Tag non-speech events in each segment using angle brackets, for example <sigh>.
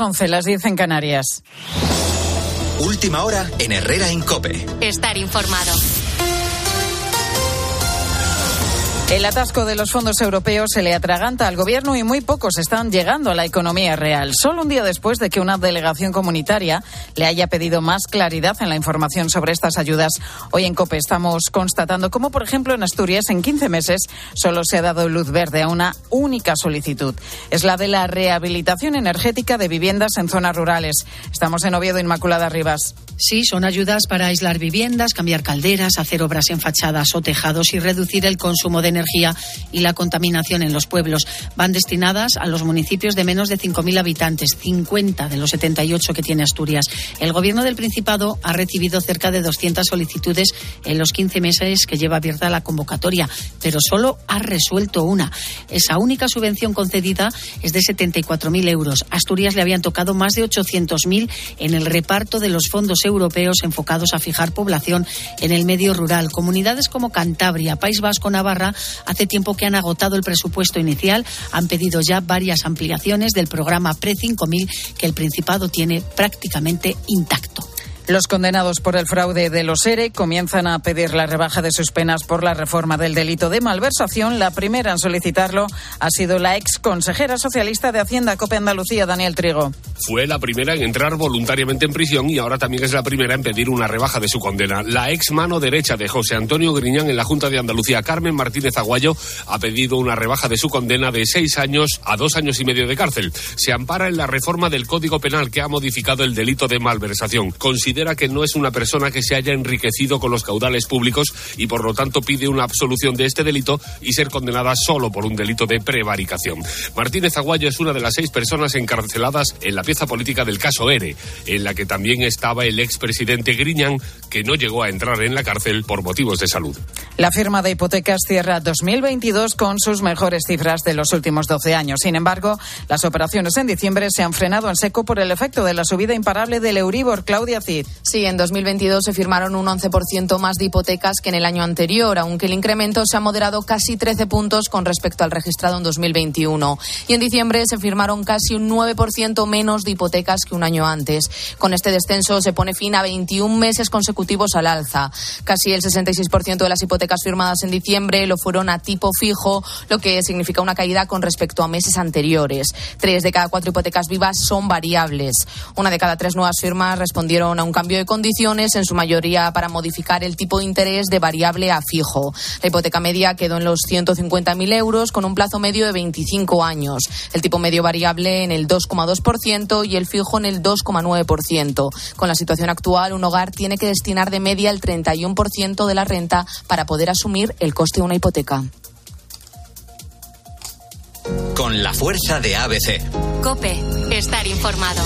las 11, las 10 en Canarias. Última hora en Herrera Incope. Estar informado. El atasco de los fondos europeos se le atraganta al gobierno y muy pocos están llegando a la economía real. Solo un día después de que una delegación comunitaria le haya pedido más claridad en la información sobre estas ayudas, hoy en COPE estamos constatando cómo, por ejemplo, en Asturias, en 15 meses solo se ha dado luz verde a una única solicitud. Es la de la rehabilitación energética de viviendas en zonas rurales. Estamos en Oviedo, Inmaculada Rivas. Sí, son ayudas para aislar viviendas, cambiar calderas, hacer obras en fachadas o tejados y reducir el consumo de energía y la contaminación en los pueblos. Van destinadas a los municipios de menos de 5.000 habitantes, 50 de los 78 que tiene Asturias. El Gobierno del Principado ha recibido cerca de 200 solicitudes en los 15 meses que lleva abierta la convocatoria, pero solo ha resuelto una. Esa única subvención concedida es de 74.000 euros. Asturias le habían tocado más de 800.000 en el reparto de los fondos europeos enfocados a fijar población en el medio rural. Comunidades como Cantabria, País Vasco, Navarra hace tiempo que han agotado el presupuesto inicial, han pedido ya varias ampliaciones del programa Pre 5000 que el Principado tiene prácticamente intacto. Los condenados por el fraude de los ERE comienzan a pedir la rebaja de sus penas por la reforma del delito de malversación. La primera en solicitarlo ha sido la ex consejera socialista de Hacienda Cope Andalucía, Daniel Trigo. Fue la primera en entrar voluntariamente en prisión y ahora también es la primera en pedir una rebaja de su condena. La ex mano derecha de José Antonio Griñán en la Junta de Andalucía, Carmen Martínez Aguayo, ha pedido una rebaja de su condena de seis años a dos años y medio de cárcel. Se ampara en la reforma del Código Penal que ha modificado el delito de malversación. Que no es una persona que se haya enriquecido con los caudales públicos y por lo tanto pide una absolución de este delito y ser condenada solo por un delito de prevaricación. Martínez Aguayo es una de las seis personas encarceladas en la pieza política del caso ERE, en la que también estaba el expresidente Griñán, que no llegó a entrar en la cárcel por motivos de salud. La firma de hipotecas cierra 2022 con sus mejores cifras de los últimos 12 años. Sin embargo, las operaciones en diciembre se han frenado en seco por el efecto de la subida imparable del Euribor. Claudia Cid. Sí, en 2022 se firmaron un 11% más de hipotecas que en el año anterior, aunque el incremento se ha moderado casi 13 puntos con respecto al registrado en 2021. Y en diciembre se firmaron casi un 9% menos de hipotecas que un año antes. Con este descenso se pone fin a 21 meses consecutivos al alza. Casi el 66% de las hipotecas firmadas en diciembre lo fueron a tipo fijo, lo que significa una caída con respecto a meses anteriores. Tres de cada cuatro hipotecas vivas son variables. Una de cada tres nuevas firmas respondieron a un cambio de condiciones, en su mayoría para modificar el tipo de interés de variable a fijo. La hipoteca media quedó en los 150.000 euros con un plazo medio de 25 años. El tipo medio variable en el 2,2% y el fijo en el 2,9%. Con la situación actual, un hogar tiene que destinar de media el 31% de la renta para poder asumir el coste de una hipoteca. Con la fuerza de ABC. Cope, estar informado.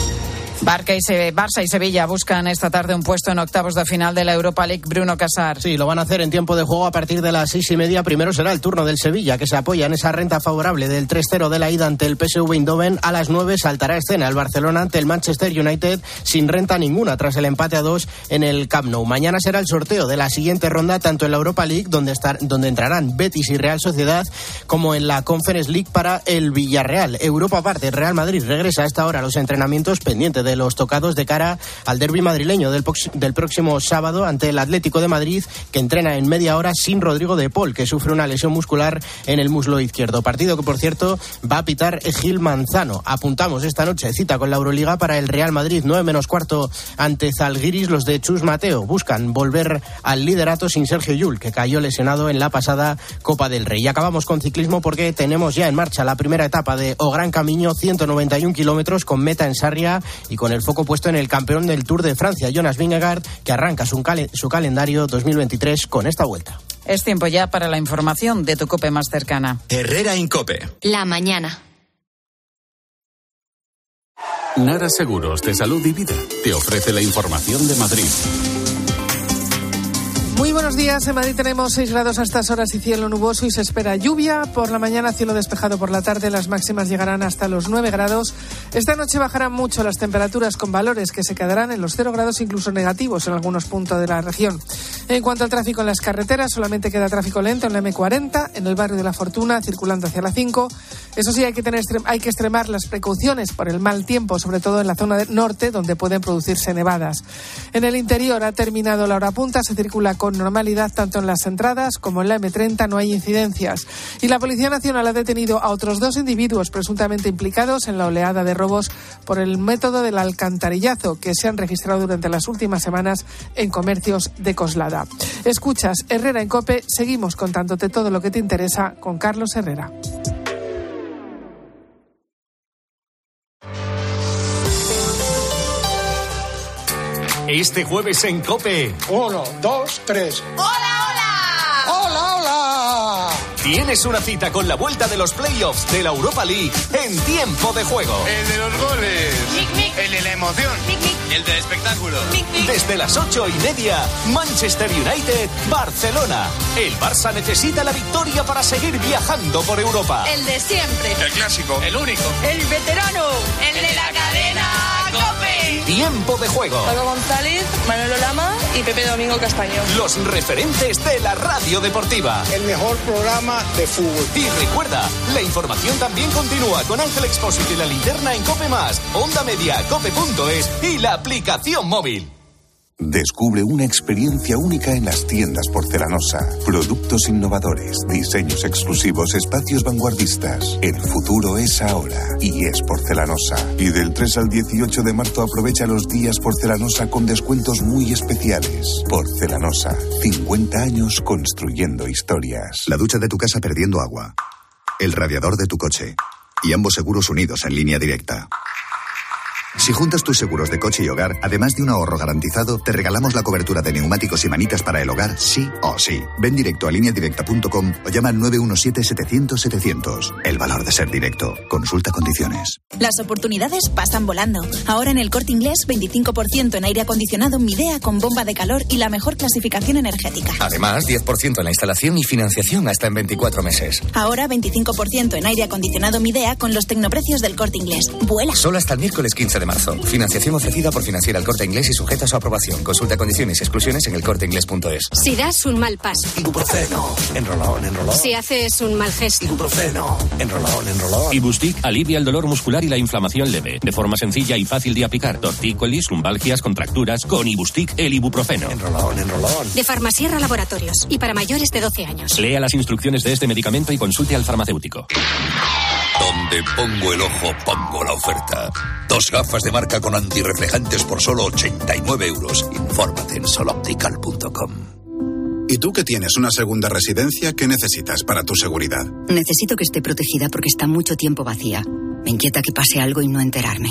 Barca y Barça y Sevilla buscan esta tarde un puesto en octavos de final de la Europa League. Bruno Casar. Sí, lo van a hacer en tiempo de juego a partir de las seis y media. Primero será el turno del Sevilla, que se apoya en esa renta favorable del 3-0 de la ida ante el PSV Eindhoven. A las nueve saltará escena el Barcelona ante el Manchester United sin renta ninguna tras el empate a dos en el Camp Nou. Mañana será el sorteo de la siguiente ronda tanto en la Europa League, donde, estar, donde entrarán Betis y Real Sociedad, como en la Conference League para el Villarreal. Europa aparte, Real Madrid regresa a esta hora a los entrenamientos pendiente de los tocados de cara al derby madrileño del, del próximo sábado ante el Atlético de Madrid, que entrena en media hora sin Rodrigo de Paul, que sufre una lesión muscular en el muslo izquierdo. Partido que, por cierto, va a pitar Gil Manzano. Apuntamos esta noche cita con la Euroliga para el Real Madrid, 9 menos cuarto ante Zalgiris. Los de Chus Mateo buscan volver al liderato sin Sergio Yul, que cayó lesionado en la pasada Copa del Rey. Y acabamos con ciclismo porque tenemos ya en marcha la primera etapa de O Gran Camino, 191 kilómetros con meta en Sarria y con el foco puesto en el campeón del Tour de Francia, Jonas Vingegaard, que arranca su calendario 2023 con esta vuelta. Es tiempo ya para la información de tu cope más cercana. Herrera Incope. La mañana. Nara Seguros de Salud y Vida te ofrece la información de Madrid. Muy buenos días. En Madrid tenemos 6 grados a estas horas y cielo nuboso y se espera lluvia. Por la mañana cielo despejado por la tarde. Las máximas llegarán hasta los 9 grados. Esta noche bajarán mucho las temperaturas con valores que se quedarán en los 0 grados incluso negativos en algunos puntos de la región. En cuanto al tráfico en las carreteras, solamente queda tráfico lento en la M40, en el barrio de la Fortuna, circulando hacia la 5. Eso sí, hay que, tener, hay que extremar las precauciones por el mal tiempo, sobre todo en la zona norte, donde pueden producirse nevadas. En el interior ha terminado la hora punta, se circula con normalidad tanto en las entradas como en la M30, no hay incidencias. Y la Policía Nacional ha detenido a otros dos individuos presuntamente implicados en la oleada de robos por el método del alcantarillazo que se han registrado durante las últimas semanas en comercios de Coslada. Escuchas Herrera en Cope, seguimos contándote todo lo que te interesa con Carlos Herrera. Este jueves en Cope. Uno, dos, tres. ¡Hola, hola! ¡Hola, hola! Tienes una cita con la vuelta de los playoffs de la Europa League en tiempo de juego. El de los goles. El de la emoción. El del espectáculo. Desde las ocho y media, Manchester United, Barcelona. El Barça necesita la victoria para seguir viajando por Europa. El de siempre. El clásico. El único. El veterano. El de la cadena. Tiempo de juego. Pablo González, Manolo Lama y Pepe Domingo Castaño. Los referentes de la radio deportiva. El mejor programa de fútbol. Y recuerda, la información también continúa con Ángel Expósito y la linterna en Cope Más, Onda Media, Cope.es y la aplicación móvil. Descubre una experiencia única en las tiendas porcelanosa. Productos innovadores, diseños exclusivos, espacios vanguardistas. El futuro es ahora y es porcelanosa. Y del 3 al 18 de marzo aprovecha los días porcelanosa con descuentos muy especiales. Porcelanosa, 50 años construyendo historias. La ducha de tu casa perdiendo agua. El radiador de tu coche. Y ambos seguros unidos en línea directa. Si juntas tus seguros de coche y hogar, además de un ahorro garantizado, te regalamos la cobertura de neumáticos y manitas para el hogar, sí o sí. Ven directo a lineadirecta.com o llama al 917-700-700. El valor de ser directo. Consulta condiciones. Las oportunidades pasan volando. Ahora en el corte inglés, 25% en aire acondicionado Midea con bomba de calor y la mejor clasificación energética. Además, 10% en la instalación y financiación hasta en 24 meses. Ahora 25% en aire acondicionado Midea con los tecnoprecios del corte inglés. Vuela. Solo hasta el miércoles 15 de marzo. Financiación ofrecida por Financiera el Corte Inglés y sujeta a su aprobación. Consulta condiciones y exclusiones en elcorteinglés.es. Si das un mal paso. Ibuprofeno. Enrolón, enrolón. Si haces un mal gesto. Ibuprofeno. Enrolón, enrolón. Ibustic alivia el dolor muscular y la inflamación leve. De forma sencilla y fácil de aplicar. Tortícolis, lumbalgias, contracturas. Con Ibustic, el ibuprofeno. Enrolón, enrolón. De Farmasierra Laboratorios. Y para mayores de 12 años. Lea las instrucciones de este medicamento y consulte al farmacéutico. Donde pongo el ojo, pongo la oferta. Dos gafas de marca con antirreflejantes por solo 89 euros. Infórmate en soloptical.com. ¿Y tú que tienes una segunda residencia, qué necesitas para tu seguridad? Necesito que esté protegida porque está mucho tiempo vacía. Me inquieta que pase algo y no enterarme.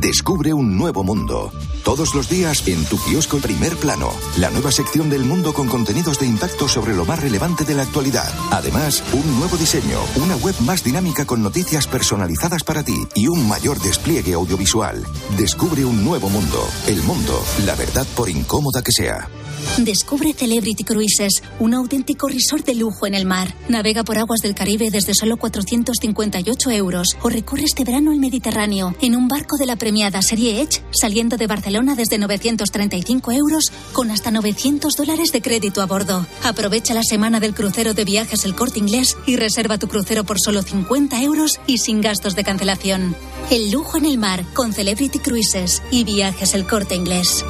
Descubre un nuevo mundo. Todos los días en tu kiosco Primer Plano, la nueva sección del mundo con contenidos de impacto sobre lo más relevante de la actualidad. Además, un nuevo diseño, una web más dinámica con noticias personalizadas para ti y un mayor despliegue audiovisual. Descubre un nuevo mundo. El mundo, la verdad por incómoda que sea. Descubre Celebrity Cruises, un auténtico resort de lujo en el mar. Navega por aguas del Caribe desde solo 458 euros o recorre este verano el Mediterráneo en un barco de la premiada serie Edge saliendo de Barcelona desde 935 euros con hasta 900 dólares de crédito a bordo. Aprovecha la semana del crucero de viajes El Corte Inglés y reserva tu crucero por solo 50 euros y sin gastos de cancelación. El lujo en el mar con Celebrity Cruises y viajes El Corte Inglés.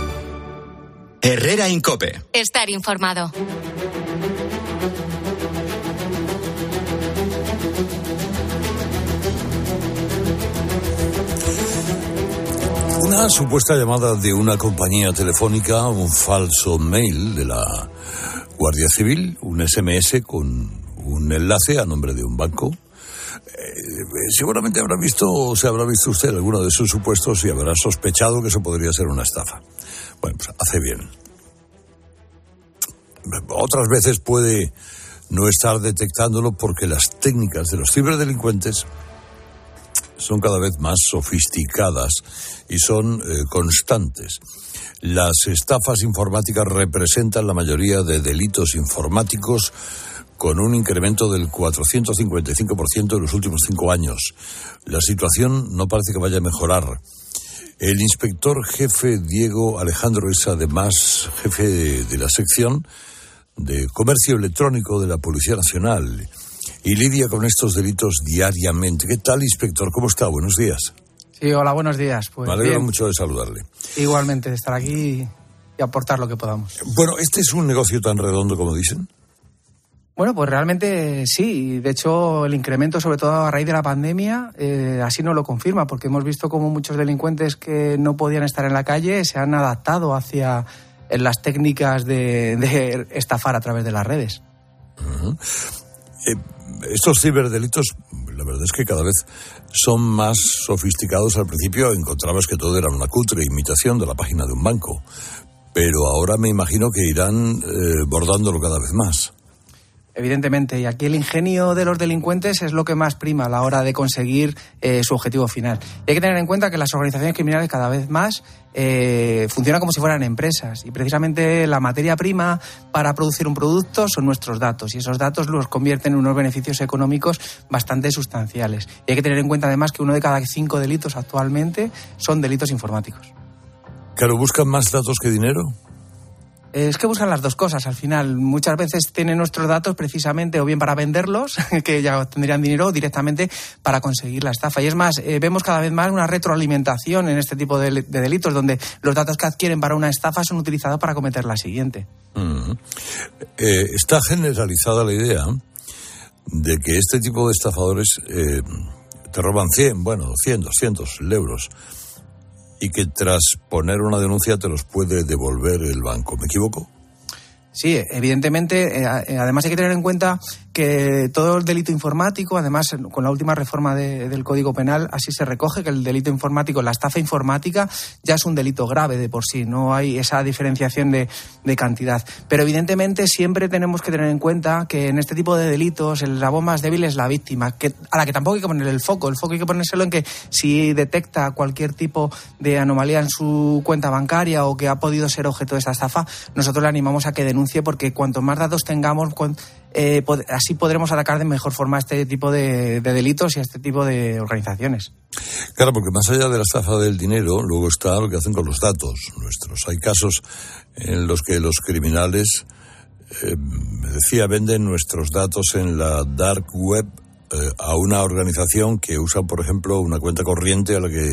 Herrera Incope. Estar informado. Una supuesta llamada de una compañía telefónica, un falso mail de la Guardia Civil, un SMS con un enlace a nombre de un banco. Eh, seguramente habrá visto o se habrá visto usted alguno de sus supuestos y habrá sospechado que eso podría ser una estafa. Bueno, pues hace bien. Otras veces puede no estar detectándolo porque las técnicas de los ciberdelincuentes son cada vez más sofisticadas y son eh, constantes. Las estafas informáticas representan la mayoría de delitos informáticos con un incremento del 455% en los últimos cinco años. La situación no parece que vaya a mejorar. El inspector jefe Diego Alejandro es además jefe de, de la sección de comercio electrónico de la Policía Nacional y lidia con estos delitos diariamente. ¿Qué tal, inspector? ¿Cómo está? Buenos días. Sí, hola, buenos días. Pues Me alegro bien. mucho de saludarle. Igualmente, de estar aquí y aportar lo que podamos. Bueno, ¿este es un negocio tan redondo como dicen? Bueno, pues realmente sí. De hecho, el incremento, sobre todo a raíz de la pandemia, eh, así nos lo confirma, porque hemos visto como muchos delincuentes que no podían estar en la calle se han adaptado hacia eh, las técnicas de, de estafar a través de las redes. Eh, estos ciberdelitos, la verdad es que cada vez son más sofisticados. Al principio encontrabas que todo era una cutre imitación de la página de un banco, pero ahora me imagino que irán eh, bordándolo cada vez más. Evidentemente, y aquí el ingenio de los delincuentes es lo que más prima a la hora de conseguir eh, su objetivo final. Y hay que tener en cuenta que las organizaciones criminales cada vez más eh, funcionan como si fueran empresas y precisamente la materia prima para producir un producto son nuestros datos y esos datos los convierten en unos beneficios económicos bastante sustanciales. Y hay que tener en cuenta además que uno de cada cinco delitos actualmente son delitos informáticos. Claro, buscan más datos que dinero. Es que buscan las dos cosas al final. Muchas veces tienen nuestros datos precisamente o bien para venderlos, <laughs> que ya tendrían dinero, o directamente para conseguir la estafa. Y es más, eh, vemos cada vez más una retroalimentación en este tipo de, de delitos, donde los datos que adquieren para una estafa son utilizados para cometer la siguiente. Eh, está generalizada la idea de que este tipo de estafadores eh, te roban 100, bueno, 100, 200 euros y que tras poner una denuncia te los puede devolver el banco. ¿Me equivoco? Sí, evidentemente, eh, eh, además hay que tener en cuenta que todo el delito informático, además con la última reforma de- del Código Penal, así se recoge que el delito informático, la estafa informática, ya es un delito grave de por sí, no hay esa diferenciación de, de cantidad. Pero evidentemente siempre tenemos que tener en cuenta que en este tipo de delitos el eslabón más débil es la víctima, que, a la que tampoco hay que poner el foco. El foco hay que ponérselo en que si detecta cualquier tipo de anomalía en su cuenta bancaria o que ha podido ser objeto de esta estafa, nosotros le animamos a que denuncie porque cuanto más datos tengamos, eh, así podremos atacar de mejor forma a este tipo de, de delitos y a este tipo de organizaciones. Claro, porque más allá de la estafa del dinero, luego está lo que hacen con los datos nuestros. Hay casos en los que los criminales, eh, me decía, venden nuestros datos en la dark web eh, a una organización que usa, por ejemplo, una cuenta corriente a la que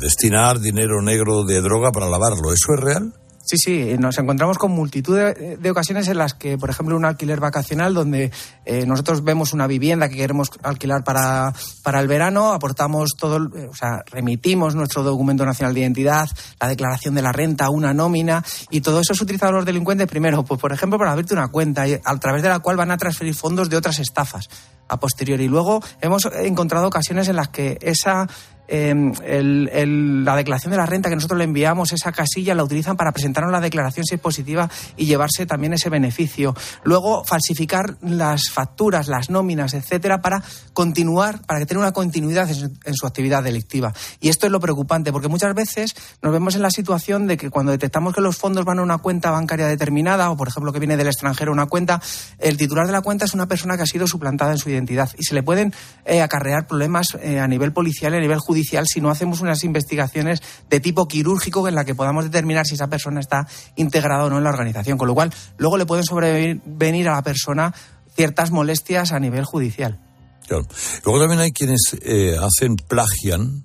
destinar dinero negro de droga para lavarlo. ¿Eso es real? Sí, sí, nos encontramos con multitud de, de ocasiones en las que, por ejemplo, un alquiler vacacional donde eh, nosotros vemos una vivienda que queremos alquilar para, para el verano, aportamos todo, eh, o sea, remitimos nuestro documento nacional de identidad, la declaración de la renta, una nómina, y todo eso es utilizado los delincuentes primero, pues por ejemplo, para abrirte una cuenta a través de la cual van a transferir fondos de otras estafas a posteriori. Y luego hemos encontrado ocasiones en las que esa el- la declaración de la renta que nosotros le enviamos, esa casilla, la utilizan para presentarnos la declaración si es positiva y llevarse también ese beneficio. Luego, falsificar las facturas, las nóminas, etcétera, para continuar, para que tenga una continuidad en su, en su actividad delictiva. Y esto es lo preocupante, porque muchas veces nos vemos en la situación de que cuando detectamos que los fondos van a una cuenta bancaria determinada, o por ejemplo que viene del extranjero una cuenta, el titular de la cuenta es una persona que ha sido suplantada en su identidad y se le pueden eh, acarrear problemas eh, a nivel policial y a nivel judicial si no hacemos unas investigaciones de tipo quirúrgico en la que podamos determinar si esa persona está integrada o no en la organización. Con lo cual, luego le pueden sobrevenir a la persona ciertas molestias a nivel judicial. Claro. Luego también hay quienes eh, hacen, plagian,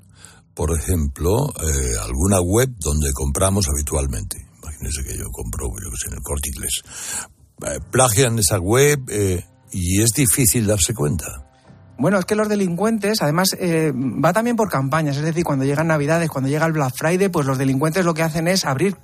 por ejemplo, eh, alguna web donde compramos habitualmente. Imagínense que yo compro, yo sé, en el Corte Inglés. Eh, plagian esa web eh, y es difícil darse cuenta. Bueno, es que los delincuentes, además, eh, va también por campañas. Es decir, cuando llegan Navidades, cuando llega el Black Friday, pues los delincuentes lo que hacen es abrir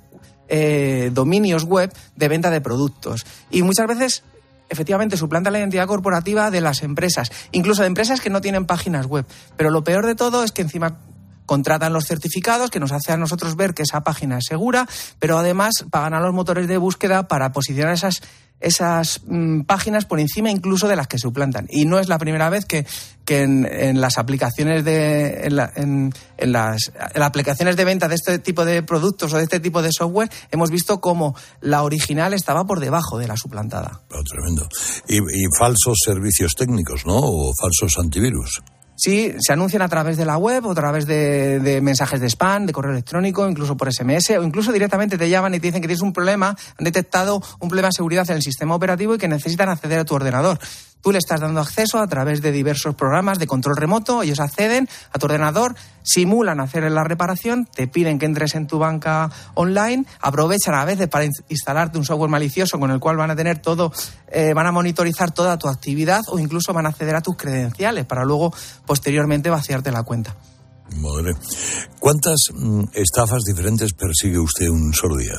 eh, dominios web de venta de productos. Y muchas veces, efectivamente, suplanta la identidad corporativa de las empresas, incluso de empresas que no tienen páginas web. Pero lo peor de todo es que encima contratan los certificados que nos hace a nosotros ver que esa página es segura, pero además pagan a los motores de búsqueda para posicionar esas esas mm, páginas por encima incluso de las que suplantan. Y no es la primera vez que, que en, las aplicaciones de en, en, las, aplicaciones de venta de este tipo de productos o de este tipo de software hemos visto cómo la original estaba por debajo de la suplantada. Oh, tremendo. Y, y falsos servicios técnicos, ¿no? O falsos antivirus. Sí, se anuncian a través de la web o a través de, mensajes de spam, de correo electrónico, incluso por SMS o incluso directamente te llaman y te dicen que tienes un problema, han detectado un problema de seguridad en el sistema operativo y que necesitan acceder a tu ordenador. Tú le estás dando acceso a través de diversos programas de control remoto, ellos acceden a tu ordenador, simulan hacer la reparación, te piden que entres en tu banca online, aprovechan a veces para instalarte un software malicioso con el cual van a tener todo, eh, van a monitorizar toda tu actividad o incluso van a acceder a tus credenciales para luego posteriormente vaciarte la cuenta. Madre. ¿Cuántas mm, estafas diferentes persigue usted un solo día?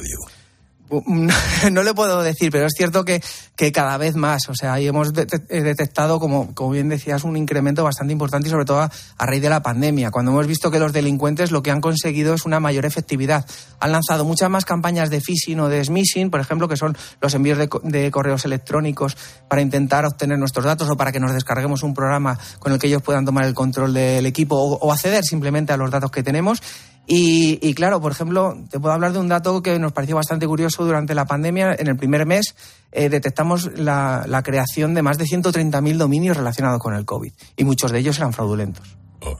<laughs> no le puedo decir, pero es cierto que, que cada vez más. O sea, ahí hemos eh, detectado, como, como bien decías, un incremento bastante importante y sobre todo a, raíz de la pandemia, cuando hemos visto que los delincuentes lo que han conseguido es una mayor efectividad. Han lanzado muchas más campañas de phishing o de smishing, por ejemplo, que son los envíos de, correos electrónicos para intentar obtener nuestros datos o para que nos descarguemos un programa con el que ellos puedan tomar el control del equipo o acceder simplemente a los datos que tenemos. Y, claro, por ejemplo, te puedo hablar de un dato que nos pareció bastante curioso durante la pandemia. En el primer mes eh, detectamos la, creación de más de 130.000 dominios relacionados con el COVID y muchos de ellos eran fraudulentos. Oh.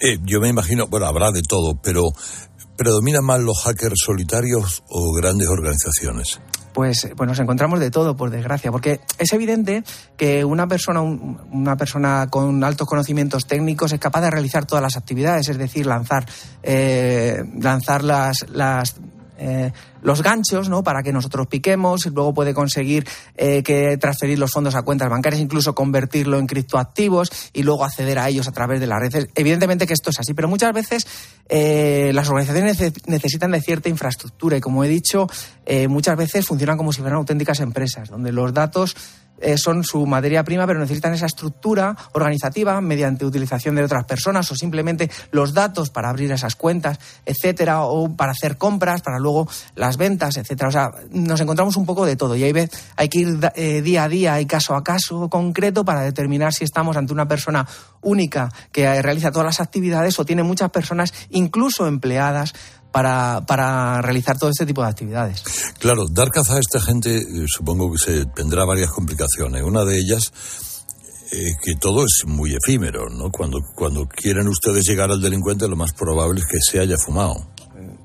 Eh, yo me imagino, bueno, habrá de todo, pero ¿predominan más los hackers solitarios o grandes organizaciones? Pues, pues nos encontramos de todo, por desgracia, porque es evidente que una persona, una persona con altos conocimientos técnicos es capaz de realizar todas las actividades, es decir, lanzar, eh, lanzar las, las eh, los ganchos, ¿no? Para que nosotros piquemos, y luego puede conseguir eh, que transferir los fondos a cuentas bancarias, incluso convertirlo en criptoactivos y luego acceder a ellos a través de las redes. Evidentemente que esto es así, pero muchas veces eh, las organizaciones necesitan de cierta infraestructura y, como he dicho, muchas veces funcionan como si fueran auténticas empresas, donde los datos eh, son su materia prima, pero necesitan esa estructura organizativa mediante utilización de otras personas o simplemente los datos para abrir esas cuentas, etcétera, o para hacer compras, para luego las ventas, etcétera. O sea, nos encontramos un poco de todo y hay, hay que ir eh, día a día y caso a caso concreto para determinar si estamos ante una persona única que realiza todas las actividades o tiene muchas personas, incluso empleadas, para, para realizar todo este tipo de actividades. Claro, dar caza a esta gente eh, supongo que se tendrá varias complicaciones. Una de ellas eh, que todo es muy efímero, ¿no? Cuando, cuando quieren ustedes llegar al delincuente, lo más probable es que se haya fumado.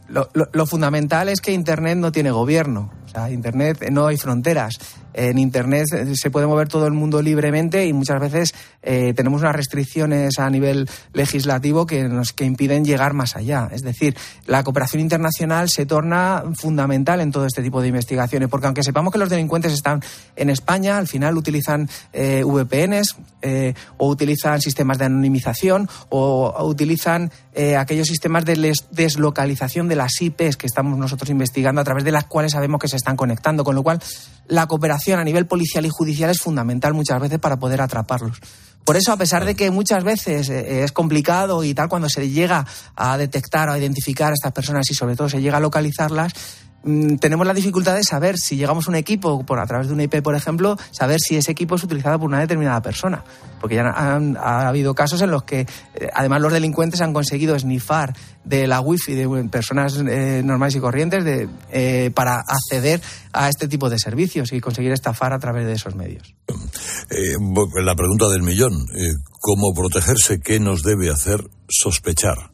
Lo, lo, fundamental es que Internet no tiene gobierno. O sea, Internet no hay fronteras en Internet se puede mover todo el mundo libremente y muchas veces eh, tenemos unas restricciones a nivel legislativo que nos que impiden llegar más allá. Es decir, la cooperación internacional se torna fundamental en todo este tipo de investigaciones, porque aunque sepamos que los delincuentes están en España, al final utilizan eh, VPNs eh, o utilizan sistemas de anonimización o, utilizan aquellos sistemas de deslocalización de las IPs que estamos nosotros investigando a través de las cuales sabemos que se están conectando, con lo cual la cooperación a nivel policial y judicial es fundamental muchas veces para poder atraparlos. Por eso, a pesar de que muchas veces eh, es complicado y tal, cuando se llega a detectar o a identificar a estas personas y sobre todo se llega a localizarlas, Mm, tenemos la dificultad de saber si llegamos a un equipo por a través de un IP, por ejemplo, saber si ese equipo es utilizado por una determinada persona. Porque ya han, ha habido casos en los que, eh, además, los delincuentes han conseguido snifar de la wifi de personas eh, normales y corrientes de, eh, para acceder a este tipo de servicios y conseguir estafar a través de esos medios. la pregunta del millón, ¿cómo protegerse? ¿Qué nos debe hacer sospechar?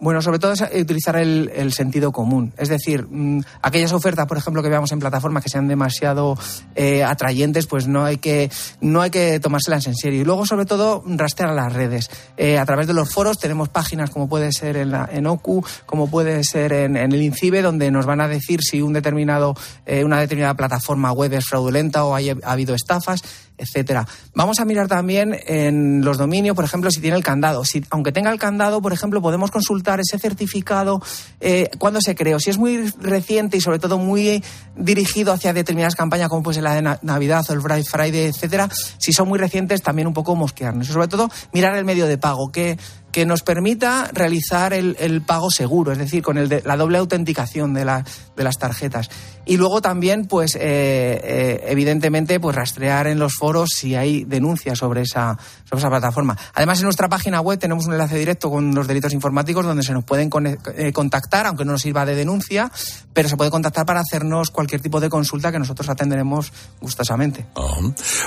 Bueno, sobre todo es utilizar el, sentido común. Es decir, mm, aquellas ofertas, por ejemplo, que veamos en plataformas que sean demasiado eh, atrayentes, pues no hay que no hay que tomárselas en serio. Y luego, sobre todo, rastrear las redes. Eh, a través de los foros tenemos páginas como puede ser en, la, en OCU, como puede ser en, el INCIBE, donde nos van a decir si un determinado, eh, una determinada plataforma web es fraudulenta o ha habido estafas etcétera. Vamos a mirar también en los dominios, por ejemplo, si tiene el candado. Si, aunque tenga el candado, por ejemplo, podemos consultar ese certificado eh, cuándo se creó. Si es muy reciente y sobre todo muy dirigido hacia determinadas campañas, como pues la de Navidad o el Black Friday, etcétera, si son muy recientes, también un poco mosquearnos. Y sobre todo, mirar el medio de pago. ¿Qué, que nos permita realizar el, el pago seguro, es decir, con el de, la doble autenticación de, la, de las tarjetas. Y luego también, pues, eh, eh, evidentemente, pues rastrear en los foros si hay denuncias sobre esa, sobre esa plataforma. Además, en nuestra página web tenemos un enlace directo con los delitos informáticos donde se nos pueden eh, contactar, aunque no nos sirva de denuncia, pero se puede contactar para hacernos cualquier tipo de consulta que nosotros atenderemos gustosamente.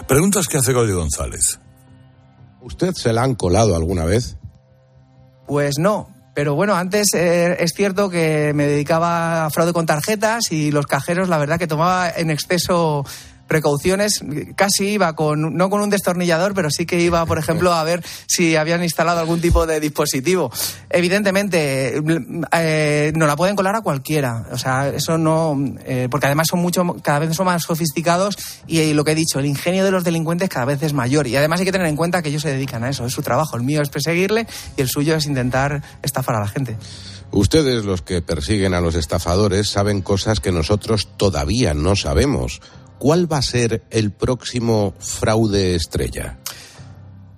Preguntas que hace Goyo González. ¿Usted se la han colado alguna vez? Pues no, pero bueno, antes eh, es cierto que me dedicaba a fraude con tarjetas y los cajeros, la verdad que tomaba en exceso precauciones, casi iba con, no con un destornillador, pero sí que iba, por ejemplo, a ver si habían instalado algún tipo de dispositivo. Evidentemente, eh, no la pueden colar a cualquiera. O sea, eso no, eh, porque además son mucho, cada vez son más sofisticados y, lo que he dicho, el ingenio de los delincuentes cada vez es mayor. Y además hay que tener en cuenta que ellos se dedican a eso, es su trabajo. El mío es perseguirle y el suyo es intentar estafar a la gente. Ustedes, los que persiguen a los estafadores, saben cosas que nosotros todavía no sabemos. ¿Cuál va a ser el próximo fraude estrella?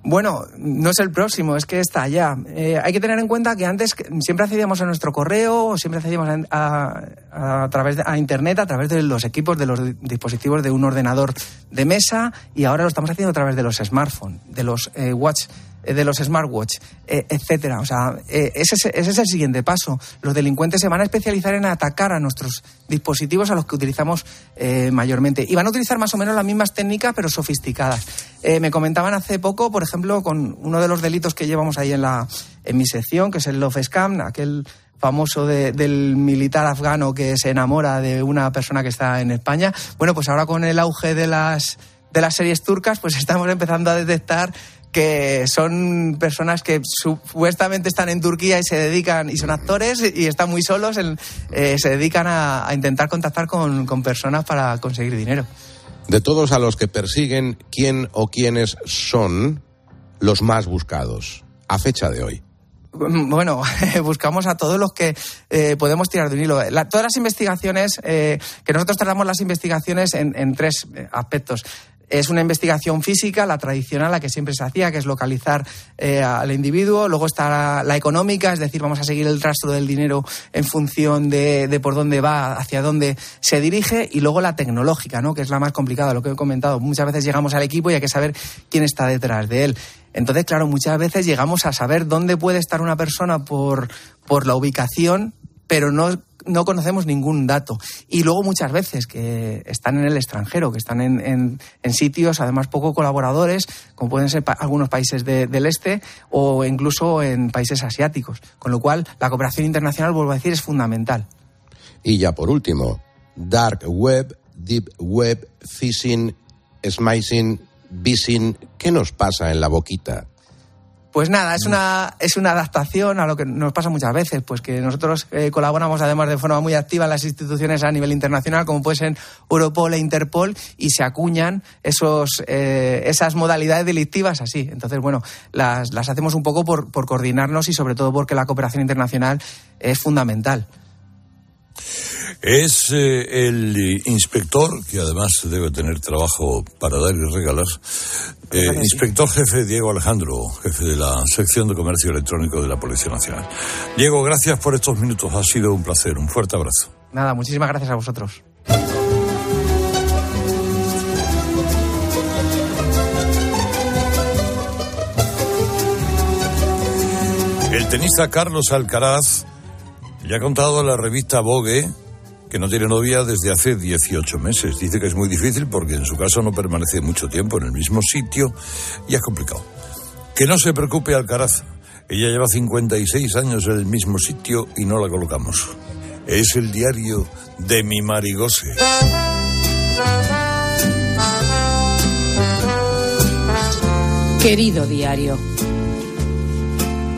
Bueno, no es el próximo, es que está ya. Eh, hay que tener en cuenta que antes siempre accedíamos a nuestro correo, siempre accedíamos a, través de a internet, a través de los equipos, de los dispositivos de un ordenador de mesa, y ahora lo estamos haciendo a través de los smartphones, de los eh, watch de los smartwatch, eh, etcétera. O sea, eh, ese, es el siguiente paso. Los delincuentes se van a especializar en atacar a nuestros dispositivos a los que utilizamos mayormente. Y van a utilizar más o menos las mismas técnicas, pero sofisticadas. me comentaban hace poco, por ejemplo, con uno de los delitos que llevamos ahí en, la, en mi sección, que es el Love Scam, aquel famoso del militar afgano que se enamora de una persona que está en España. Bueno, pues ahora con el auge de las de las series turcas, pues <laughs> estamos empezando a detectar que son personas que supuestamente están en Turquía y se dedican, y son actores y están muy solos, eh, se dedican a, intentar contactar con, con personas para conseguir dinero. De todos a los que persiguen, ¿quién o quiénes son los más buscados a fecha de hoy? Bueno, <laughs> buscamos a todos los que eh, podemos tirar de un hilo. todas las investigaciones, eh, que nosotros tratamos las investigaciones en, en tres aspectos. Es una investigación física, la tradicional, la que siempre se hacía, que es localizar eh, al individuo. Luego está la, económica, es decir, vamos a seguir el rastro del dinero en función de, por dónde va, hacia dónde se dirige. Y luego la tecnológica, ¿no? que es la más complicada, lo que he comentado. Muchas veces llegamos al equipo y hay que saber quién está detrás de él. Entonces, claro, muchas veces llegamos a saber dónde puede estar una persona por, por la ubicación, pero no no conocemos ningún dato. Y luego muchas veces que están en el extranjero, que están en, sitios además poco colaboradores, como pueden ser algunos países del este o incluso en países asiáticos. Con lo cual, la cooperación internacional, vuelvo a decir, es fundamental. Y ya por último, Dark Web, Deep Web, Phishing, Smicing, Bising, ¿qué nos pasa en la boquita? Pues nada, es una, es una adaptación a lo que nos pasa muchas veces, pues que nosotros eh, colaboramos además de forma muy activa en las instituciones a nivel internacional, como puede ser Europol e Interpol, y se acuñan esos, eh, esas modalidades delictivas así. Entonces, bueno, las, las hacemos un poco por, por coordinarnos y sobre todo porque la cooperación internacional es fundamental. Es eh, el inspector, que además debe tener trabajo para dar y regalar, eh, inspector jefe Diego Alejandro, jefe de la sección de comercio electrónico de la Policía Nacional. Diego, gracias por estos minutos, ha sido un placer, un fuerte abrazo. Nada, muchísimas gracias a vosotros. El tenista Carlos Alcaraz le ha contado la revista Vogue que no tiene novia desde hace 18 meses. Dice que es muy difícil porque en su caso no permanece mucho tiempo en el mismo sitio y es complicado. Que no se preocupe Alcaraz. Ella lleva 56 años en el mismo sitio y no la colocamos. Es el diario de mi marigose. Querido diario,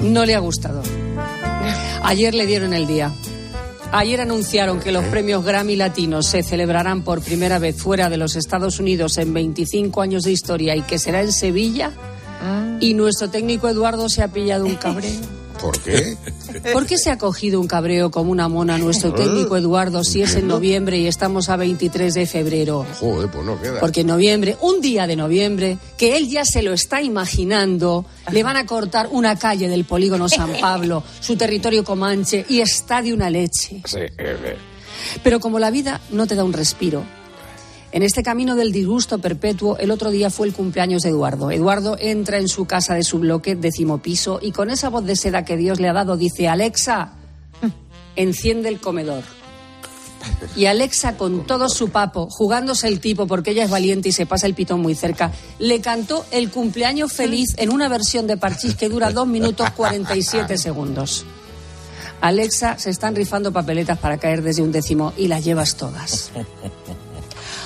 no le ha gustado. Ayer le dieron el día. Ayer anunciaron que los premios Grammy Latinos se celebrarán por primera vez fuera de los Estados Unidos en 25 años de historia y que será en Sevilla. Ah. Y nuestro técnico Eduardo se ha pillado un cabreo. <laughs> ¿Por qué? ¿Por qué se ha cogido un cabreo como una mona nuestro técnico Eduardo si es en noviembre y estamos a 23 de febrero? Joder, pues no queda. Porque en noviembre, un día de noviembre, que él ya se lo está imaginando, le van a cortar una calle del polígono San Pablo, su territorio Comanche, y está de una leche. Sí, eh, Pero como la vida no te da un respiro, en este camino del disgusto perpetuo, el otro día fue el cumpleaños de Eduardo. Eduardo entra en su casa de su bloque, décimo piso, y con esa voz de seda que Dios le ha dado dice, Alexa, enciende el comedor. Y Alexa, con todo su papo, jugándose el tipo porque ella es valiente y se pasa el pitón muy cerca, le cantó el cumpleaños feliz en una versión de Parchís que dura 2 minutos 47 segundos. Alexa, se están rifando papeletas para caer desde un décimo y las llevas todas.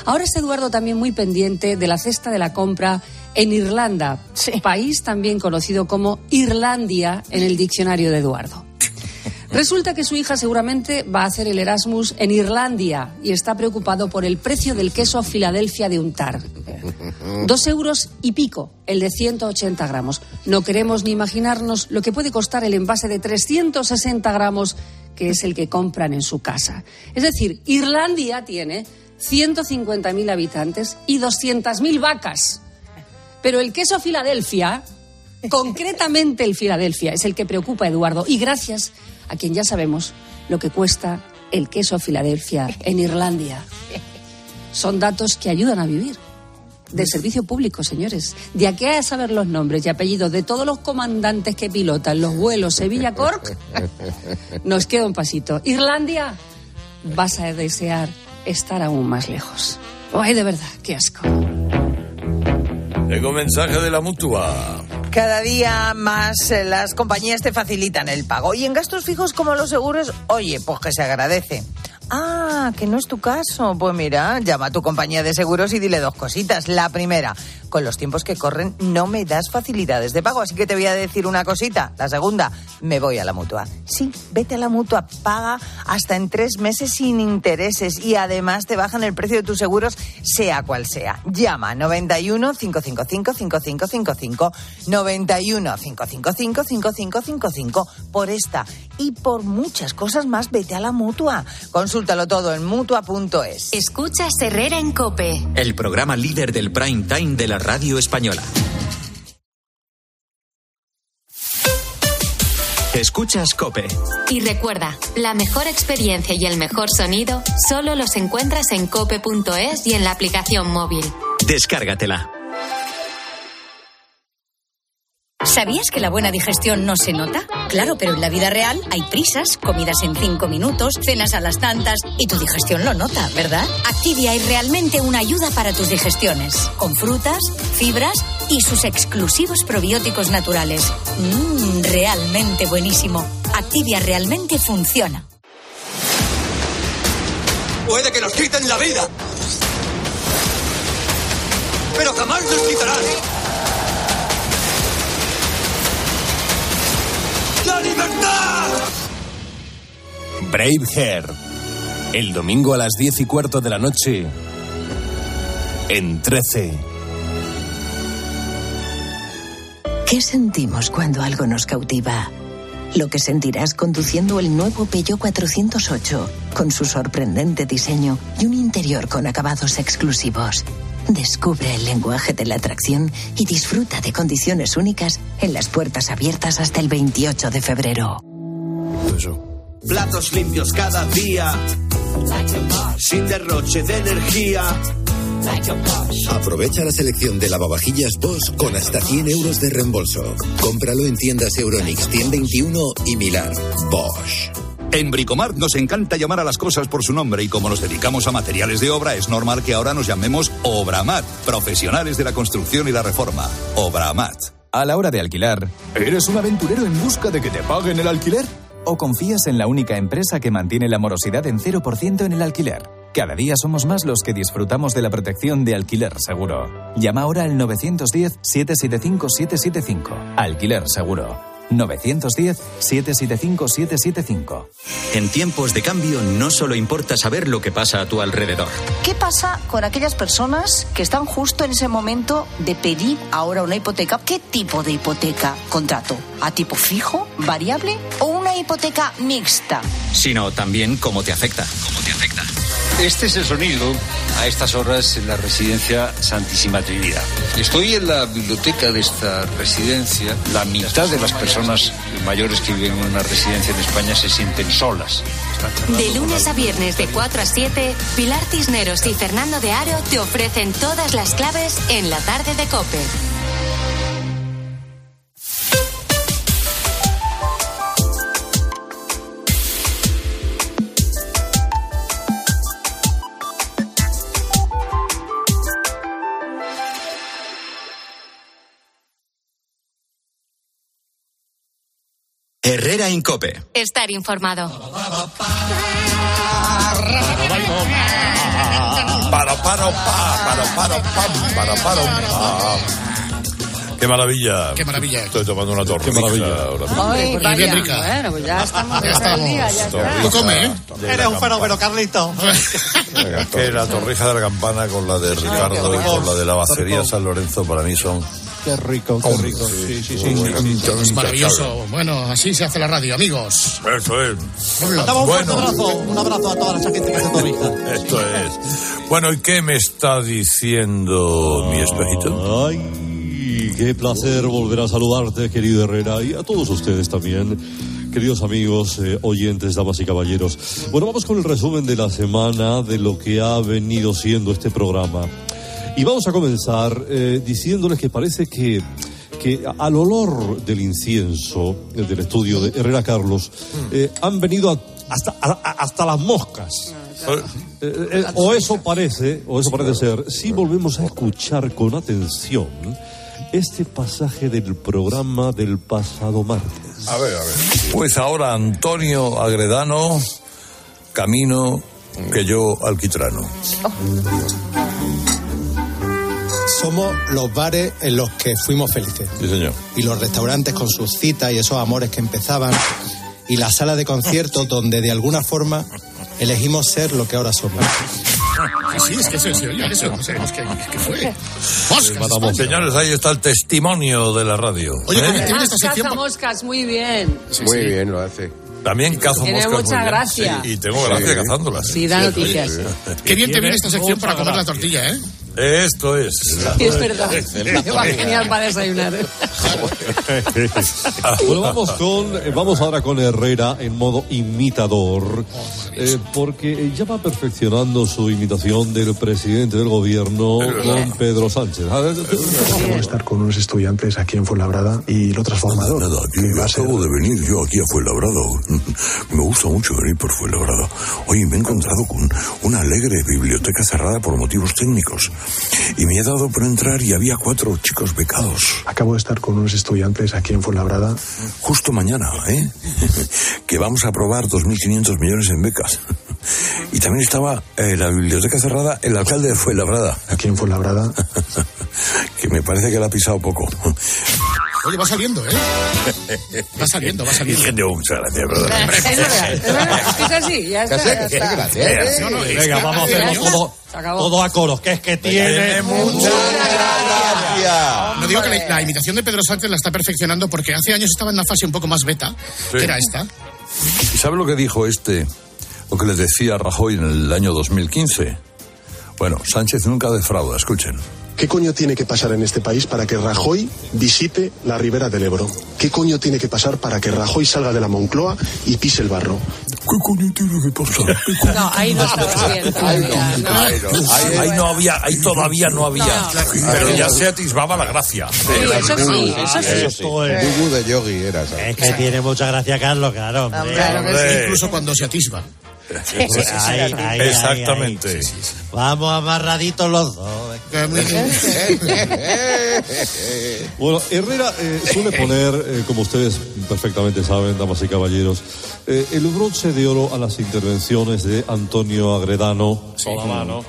Ahora está Eduardo también muy pendiente de la cesta de la compra en Irlanda, país también conocido como Irlandia en el diccionario de Eduardo. Resulta que su hija seguramente va a hacer el Erasmus en Irlandia y está preocupado por el precio del queso Filadelfia de untar. Dos euros y pico, el de 180 gramos. No queremos ni imaginarnos lo que puede costar el envase de 360 gramos, que es el que compran en su casa. Es decir, Irlandia tiene 150.000 habitantes y 200.000 vacas. Pero el queso Filadelfia, <laughs> concretamente el Filadelfia, es el que preocupa a Eduardo. Y gracias a quien ya sabemos lo que cuesta el queso Filadelfia en Irlandia. Son datos que ayudan a vivir. De servicio público, señores. De aquí a saber los nombres y apellidos de todos los comandantes que pilotan los vuelos Sevilla-Cork, <laughs> nos queda un pasito. Irlandia, vas a desear estar aún más lejos. Ay, de verdad, qué asco. Tengo mensaje de la mutua. Cada día más eh, las compañías te facilitan el pago. Y en gastos fijos como los seguros, oye, pues que se agradece. Ah, que no es tu caso. Pues mira, llama a tu compañía de seguros y dile dos cositas. La primera, con los tiempos que corren no me das facilidades de pago, así que te voy a decir una cosita. La segunda, me voy a la mutua. Sí, vete a la mutua, paga hasta en tres meses sin intereses y además te bajan el precio de tus seguros, sea cual sea. Llama 91 555 5555 91 555 5555 por esta y por muchas cosas más, vete a la mutua. Consúltalo todo en mutua.es. Escuchas Herrera en Cope. El programa líder del prime time de la radio española. Escuchas Cope. Y recuerda, la mejor experiencia y el mejor sonido solo los encuentras en cope.es y en la aplicación móvil. Descárgatela. ¿Sabías que la buena digestión no se nota? Claro, pero en la vida real hay prisas, comidas en cinco minutos, cenas a las tantas y tu digestión lo nota, ¿verdad? Activia es realmente una ayuda para tus digestiones, con frutas, fibras y sus exclusivos probióticos naturales. Mmm, realmente buenísimo. Activia realmente funciona. Puede que nos quiten la vida. Pero jamás nos quitarán. Braveheart. El domingo a las diez y cuarto de la noche. En 13. ¿Qué sentimos cuando algo nos cautiva? Lo que sentirás conduciendo el nuevo Peugeot 408, con su sorprendente diseño y un interior con acabados exclusivos. Descubre el lenguaje de la atracción y disfruta de condiciones únicas en las puertas abiertas hasta el 28 de febrero. Platos limpios cada día. Sin derroche de energía. Aprovecha la selección de lavavajillas Bosch con hasta 100 euros de reembolso. Cómpralo en tiendas Euronix 121 y Milar. Bosch. En Bricomart nos encanta llamar a las cosas por su nombre y como nos dedicamos a materiales de obra, es normal que ahora nos llamemos Obramat, profesionales de la construcción y la reforma. Obramat. A la hora de alquilar, ¿eres un aventurero en busca de que te paguen el alquiler? ¿O confías en la única empresa que mantiene la morosidad en 0% en el alquiler? Cada día somos más los que disfrutamos de la protección de Alquiler Seguro. Llama ahora al 910-775-775. Alquiler Seguro. 910-775-775. En tiempos de cambio no solo importa saber lo que pasa a tu alrededor. ¿Qué pasa con aquellas personas que están justo en ese momento de pedir ahora una hipoteca? ¿Qué tipo de hipoteca contrato? ¿A tipo fijo, variable o una hipoteca mixta? Sino también cómo te afecta. ¿Cómo te afecta? Este es el sonido a estas horas en la residencia Santísima Trinidad. Estoy en la biblioteca de esta residencia. La mitad de las personas mayores que viven en una residencia en España se sienten solas. De lunes a viernes de 4 a 7, Pilar Cisneros y Fernando de Aro te ofrecen todas las claves en la tarde de Cope. Herrera Incope. Estar informado. Paro, paro, pa, paro, paro, pam, paro, paro, pa. Qué maravilla. Qué maravilla. Estoy tomando una torrija. Qué maravilla. Ahora. Ay, Pues bien rica. Bueno, pues ya estamos. Ya estamos. día, ya está. Tú come, ¿eh? Eres un fenómeno, Carlito. Que la torrija de la campana con la de Ricardo y con la de la bacería San Lorenzo para mí son Qué rico, qué rico. Sí, sí, sí. Es maravilloso. Bueno, así se hace la radio, amigos. Eso es. Mandamos un Bueno. abrazo, un abrazo a toda esa gente que hace torrija. <laughs> Esto es. Bueno, ¿y qué me está diciendo mi espejito? Ay, qué placer volver a saludarte, querido Herrera, y a todos ustedes también. Queridos amigos, eh, oyentes, damas y caballeros. Bueno, vamos con el resumen de la semana de lo que ha venido siendo este programa. Y vamos a comenzar eh, diciéndoles que parece que, que al olor del incienso del estudio de Herrera Carlos eh, han venido a- hasta, a- hasta las moscas. Eh, eh, o eso parece, o eso parece ser, si volvemos a escuchar con atención este pasaje del programa del pasado martes. A ver, a ver. Pues ahora Antonio Agredano, camino que yo alquitrano. Somos los bares en los que fuimos felices. Sí, señor. Y los restaurantes con sus citas y esos amores que empezaban. Y la sala de conciertos donde de alguna forma elegimos ser lo que ahora somos. Sí, es que eso, sí, oye, eso, no sabemos qué, qué fue. Vamos, señores, ahí está el testimonio de la radio. Oye, ¿eh? ¿cómo te- Ah, esta sección caza moscas, muy bien. Muy bien lo hace. También cazo Tiene moscas muy mucha gracia. Sí, y tengo gracia Sí. cazándolas. Sí, da noticias. Qué bien te viene esta sección para comer la tortilla, ¿eh? Esto es. Sí, es verdad. Va genial para desayunar. <laughs> Bueno, vamos con, eh, vamos ahora con Herrera en modo imitador, eh, porque ya va perfeccionando su imitación del presidente del gobierno, don Pedro Sánchez. De estar con unos estudiantes aquí en Fuenlabrada y lo transformador. Nada, tío, yo acabo de venir yo aquí a Fuenlabrada. <laughs> Me gusta mucho venir por Fuenlabrada. Oye, me he encontrado con una alegre biblioteca cerrada por motivos técnicos. Y me he dado por entrar y había cuatro chicos becados. Acabo de estar con unos estudiantes aquí en Fuenlabrada. Justo mañana, ¿eh? <laughs> que vamos a aprobar 2.500 millones en becas. Y también estaba eh, la biblioteca cerrada el alcalde de Fuenlabrada. Aquí en Fuenlabrada. <laughs> que me parece que la ha pisado poco. Oye, va saliendo, ¿eh? Va saliendo, va saliendo. No, muchas gracias, brother. Es verdad, es verdad. <laughs> Es así, ya está. ya está. No, no, es Venga, vamos a hace hacer años- todo, a coros, que es que tiene mucha No digo que la, la imitación de Pedro Sánchez la está perfeccionando porque hace años estaba en una fase un poco más beta, que era esta. ¿Y sabe lo que dijo este? Lo que les decía Rajoy en el año 2015. Bueno, Sánchez nunca defrauda, escuchen. ¿Qué coño tiene que pasar en este país para que Rajoy visite la ribera del Ebro? ¿Qué coño tiene que pasar para que Rajoy salga de la Moncloa y pise el barro? ¿Qué coño tiene que pasar? <laughs> No, ahí no estaba bien. Ahí, no, ahí- ahí no había, ahí todavía no había. No. Pero ya se atisbaba la gracia. Sí, eso sí, eso sí. Esto es. Dugu de yogi era, ¿sabes? Es que tiene mucha gracia, Carlos, claro. hombre. Claro que sí, incluso cuando se atisba. Ahí, ahí, ahí, Exactamente. ahí. Vamos amarraditos los dos. <laughs> Bueno, Herrera eh, suele poner, eh, como ustedes perfectamente saben, damas y caballeros, eh, el bronce de oro a las intervenciones de Antonio Agredano, Solamano,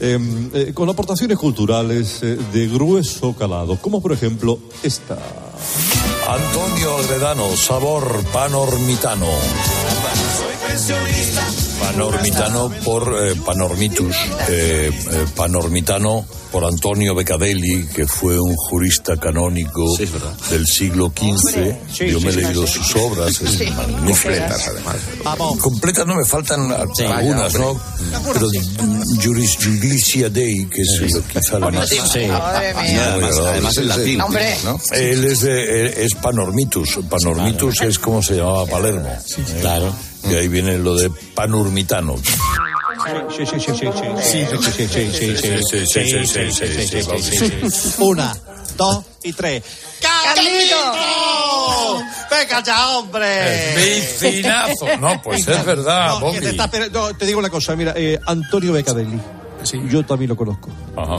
eh, eh, con aportaciones culturales eh, de grueso calado, como por ejemplo esta. Antonio Alvedano, sabor panormitano. Panormitano por eh, Panormitus, eh, eh, Panormitano por Antonio Beccadelli, que fue un jurista canónico del siglo XV. Sí, Yo sí, me he leído sí. sus obras. Completas, además. Completas no me faltan Sí, algunas, vaya, ¿no? Pero Juris Judicia Dei, que es lo- quizá la más... Mía. Además- en latín, Hombre. ¿no? Él es, de- es Panormitus. Panormitus es como se llamaba Palermo. Claro. Y ahí viene lo de panurmitano. Una, dos y tres. ¡Carlito! ¡Venga ya, hombre! ¡Vicinazo! No, pues es verdad, no, te, te digo una cosa, mira, eh, Antonio Becadelli. ¿Sí? Yo también lo conozco. Ajá.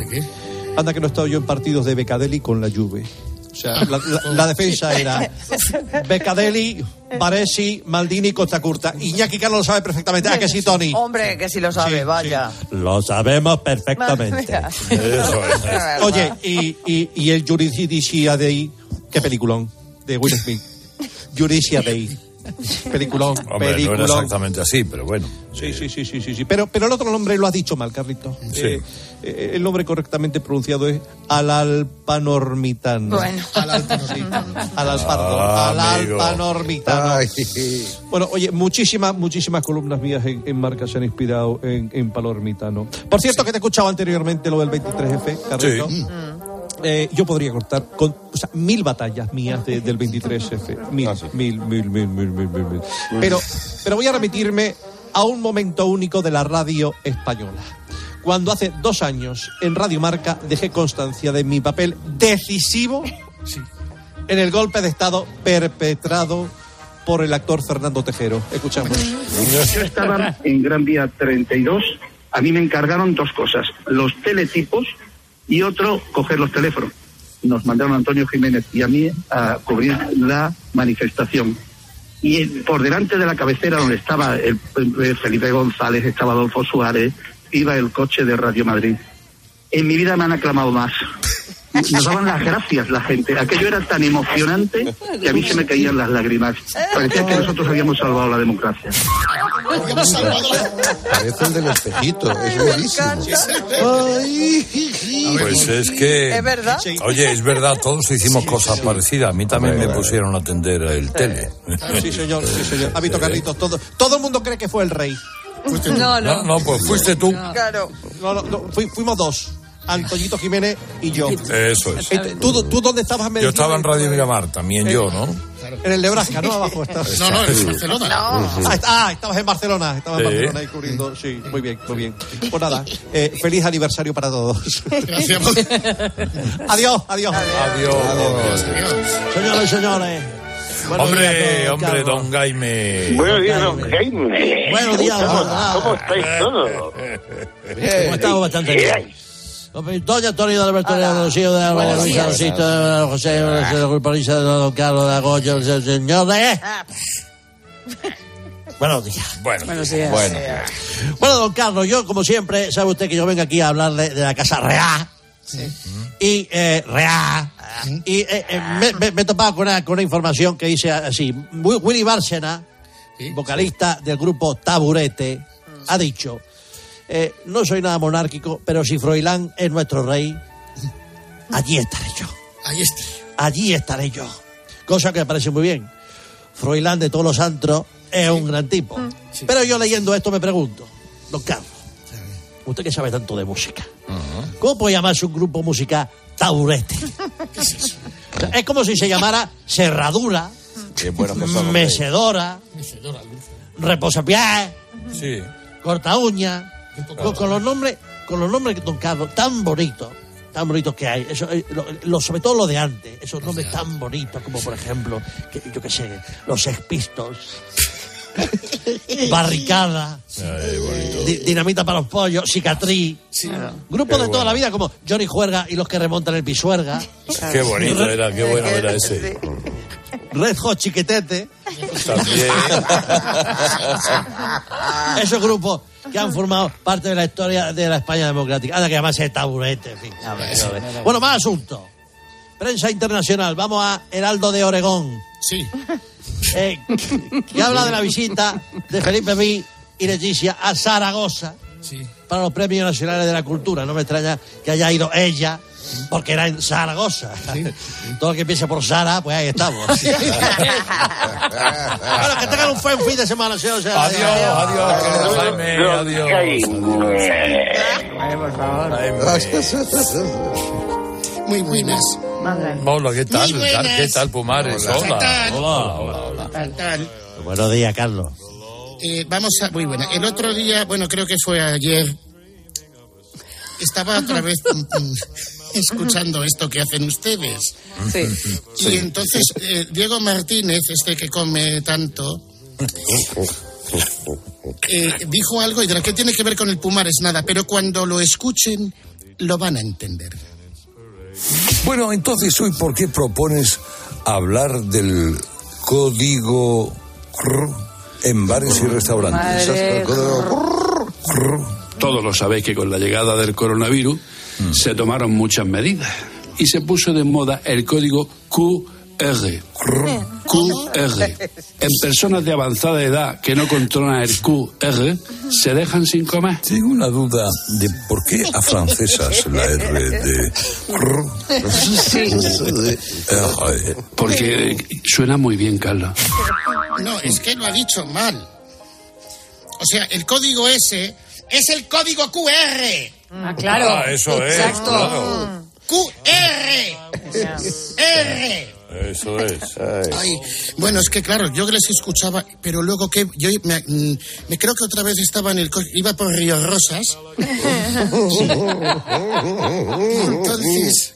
Anda que no he estado yo en partidos de Becadeli con la Juve. O sea, la, la- la defensa era Beccadelli, Baresi, Maldini, Costa Curta. Iñaki Carlos lo sabe perfectamente. ¿A que sí, Tony? Hombre, que si lo sabe, vaya. Lo sabemos perfectamente. <laughs> Oye, y, y, y el Jurisdicia Dei, qué peliculón, de Will Smith. Jurisdicia Dei. <laughs> Peliculón, Hombre, no era peliculón. exactamente así, pero bueno. Sí, sí, sí, sí, sí, sí. Pero, pero el otro nombre lo has dicho mal, Carlito. Sí. Eh, eh, el nombre correctamente pronunciado es Alalpanormitano. Bueno. <laughs> Alalpardo. Ah, amigo. Alalpanormitano. Bueno, oye, muchísimas, muchísimas columnas mías en, en marca se han inspirado en, en Palormitano. Por cierto, que te he escuchado anteriormente lo del 23F, Carlito. Sí. Eh, yo podría cortar con o sea, mil batallas mías de- del 23F. Mil, mil, mil, mil, mil, mil, mil, mil. Pero, pero voy a remitirme a un momento único de la radio española. Cuando hace dos años en Radio Marca dejé constancia de mi papel decisivo en el golpe de Estado perpetrado por el actor Fernando Tejero. Escuchamos. Yo estaba en Gran Vía 32. A mí me encargaron dos cosas: los teletipos y otro, coger los teléfonos. Nos mandaron a Antonio Jiménez y a mí a cubrir la manifestación. Y eh, por delante de la cabecera donde estaba el, el Felipe González, estaba Adolfo Suárez, iba el coche de Radio Madrid. En mi vida me han aclamado más. Nos daban las gracias la gente. Aquello era tan emocionante que a mí se me caían las lágrimas. Parecía que nosotros habíamos salvado la democracia. Parece el del espejito, es buenísimo. Pues es que. ¿Es verdad? Oye, es verdad, todos hicimos cosas parecidas. A mí también me pusieron a atender el tele. Sí, señor, sí, señor. Ha visto <laughs> Carlitos, todo, todo el mundo cree que fue el rey. No, no. No, no, pues fuiste tú. Claro. No, no, no, fui- fuimos dos. Antoñito Jiménez y yo. Eso es. ¿Tú, ¿Tú dónde estabas? Yo estaba en Radio Miramar, también yo, ¿no? En el Nebraska, ¿no? Abajo estás. No, no, en. Barcelona. Ah, est- ah, estabas en Barcelona. Estabas en. Barcelona ahí cubriendo. Sí, muy bien, muy bien. Pues nada, eh, feliz aniversario para todos. <laughs> adiós, adiós. Adiós. Señores y señores. buenos días Hombre, todos, hombre, Carlos. don Jaime. Buenos días, don Jaime. Buenos días, ¿Cómo, ¿Cómo estáis todos? ¿Cómo estamos? Bastante bien. Doña Antonio de Alberto de Rocío de Álvaro Buenos Luis días. Alcito de José de Culpariza de Don Carlos de Agoyo, el señor de... Buenos días. Bueno, Buenos días. Bueno. Bueno, don Carlos, yo como siempre, sabe usted que yo vengo aquí a hablarle de la Casa Real. Y eh, Real. Y eh, eh, me, me- me he topado con una, con una información que dice así. Wi- Willy Bárcena, vocalista del grupo Taburete, ha dicho, eh, no soy nada monárquico, pero si Froilán es nuestro rey, allí estaré yo. Ahí está. Allí estaré yo. Cosa que me parece muy bien. Froilán de todos los antros es un gran tipo. Pero yo leyendo esto me pregunto, don Carlos, usted que sabe tanto de música, ¿cómo puede llamarse un grupo musical? O sea, es como si se llamara Serradura, Qué bueno que son, Reposapiés, Sí. Corta Uña, con, con los nombres, con los nombres, don Carlos, tan bonitos, tan bonitos que hay. Eso, eh, lo- lo- sobre todo lo de antes, esos nombres tan bonitos como por ejemplo, que, yo qué sé, los Sex Pistols, <laughs> Barricada, Di- Dinamita para los pollos, Cicatriz. Grupos Qué de toda bueno. la vida como Johnny Juerga y los que remontan el Pisuerga. Qué bonito era, qué bueno era ese. Red Hot Chiquetete. También. <laughs> Esos grupos que han formado parte de la historia de la España democrática. Anda que además es taburete, en fin. Bueno, más asuntos. prensa internacional. Vamos a Heraldo de Oregón. Sí. <laughs> Eh, que habla de la visita de Felipe Ví y Leticia a Zaragoza Sí. para los premios nacionales de la cultura. No me extraña que haya ido ella, porque era en Zaragoza. Todo el que empiece por Sara, pues ahí estamos. bueno, que tengan un buen fin de semana, señor. Adiós, adiós, querido Jaime, adiós. Muy buenas. Hola, ¿qué tal? Muy buenas. ¿Qué tal, Pumares? Hola. Hola, hola, hola, hola. Buenos días, Carlos. Eh, vamos a. Muy buena. El otro día, bueno, creo que fue ayer. Estaba otra vez <laughs> escuchando esto que hacen ustedes. Y entonces, eh, Diego Martínez, este que come tanto, eh, dijo algo y dirá, ¿qué tiene que ver con el Pumares? Nada, pero cuando lo escuchen, lo van a entender. Bueno, entonces hoy, ¿por qué propones hablar del código CR en bares y restaurantes? Madre Todos lo sabéis que con la llegada del coronavirus se tomaron muchas medidas y se puso de moda el código QR. QR. <laughs> En personas de avanzada edad que no controlan el QR se dejan sin comer. Tengo una duda de por qué a francesas la R de R. Porque suena muy bien, Carlos. No, es que lo ha dicho mal. O sea, el código S es el código QR. Ah, claro. Ah, eso es, Exacto. claro. QR. R. Eso es. Ay, bueno, es que claro, yo les escuchaba, pero luego que yo me, mm, me creo que otra vez estaba en el co- iba por Río Rosas. <laughs> Entonces,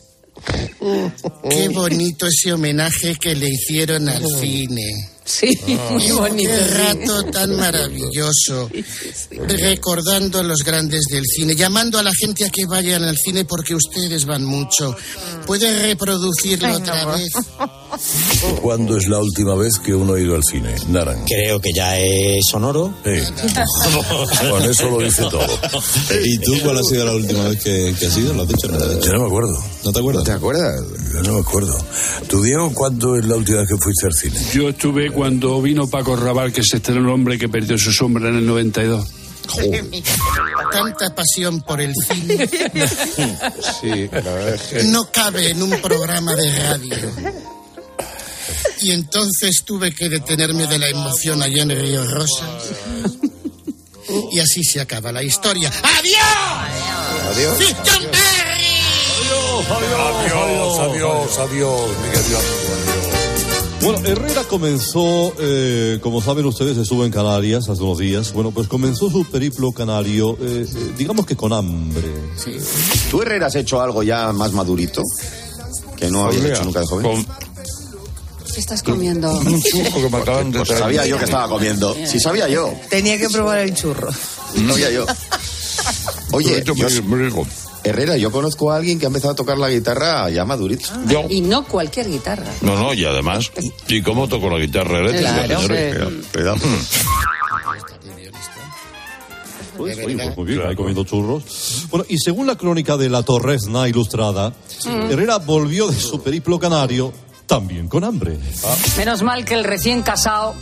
qué bonito ese homenaje que le hicieron al cine. Sí, <laughs> muy bonito. Qué rato tan maravilloso. <laughs> Recordando a los grandes del cine, llamando a la gente a que vayan al cine porque ustedes van mucho. ¿Puede reproducirlo otra vez? <laughs> ¿Cuándo es la última vez que uno ha ido al cine? Naran. Creo que ya es sonoro. Sí. Con eso lo dice todo. ¿Y tú cuál ha sido la última vez que, que has ido? ¿Lo has dicho? Yo no me acuerdo. ¿No te acuerdas? ¿Te acuerdas? Yo no me acuerdo. ¿Tú, Diego, cuándo es la última vez que fuiste al cine? Yo estuve cuando vino Paco Raval, que se estrenó el hombre que perdió su sombra en el 92. <laughs> Tanta pasión por el cine <laughs> Sí, la verdad es que... no cabe en un programa de radio. <laughs> Y entonces tuve que detenerme de la emoción allá en Río Rosas. Y así se acaba la historia. ¡Adiós! Adiós. ¡Sí, John Barry! Adiós, adiós, adiós, mi querido amigo, adiós. Bueno, Herrera comenzó, eh, como saben ustedes, estuvo en Canarias hace unos días. Bueno, pues comenzó su periplo canario, eh, eh, digamos que con hambre. ¿Tú, Herrera, has hecho algo ya más madurito? Que no habías Pues hecho nunca de joven. ¿Qué estás comiendo? Un churro que me acaban de Pues traer. sabía yo que estaba comiendo. Si sabía yo. Tenía que probar el churro. Sabía yo. <laughs> Oye, yo-. Herrera, yo conozco a alguien que ha empezado a tocar la guitarra ya madurito. Yo. Y no cualquier guitarra. No, no, y además, ¿y cómo toco la guitarra eléctrica, Claro, señores? Pues, oye, pues muy bien, ahí comiendo churros. Bueno, y según la crónica de la Torresna Ilustrada. Herrera volvió de su periplo canario también con hambre. Menos mal que el recién casado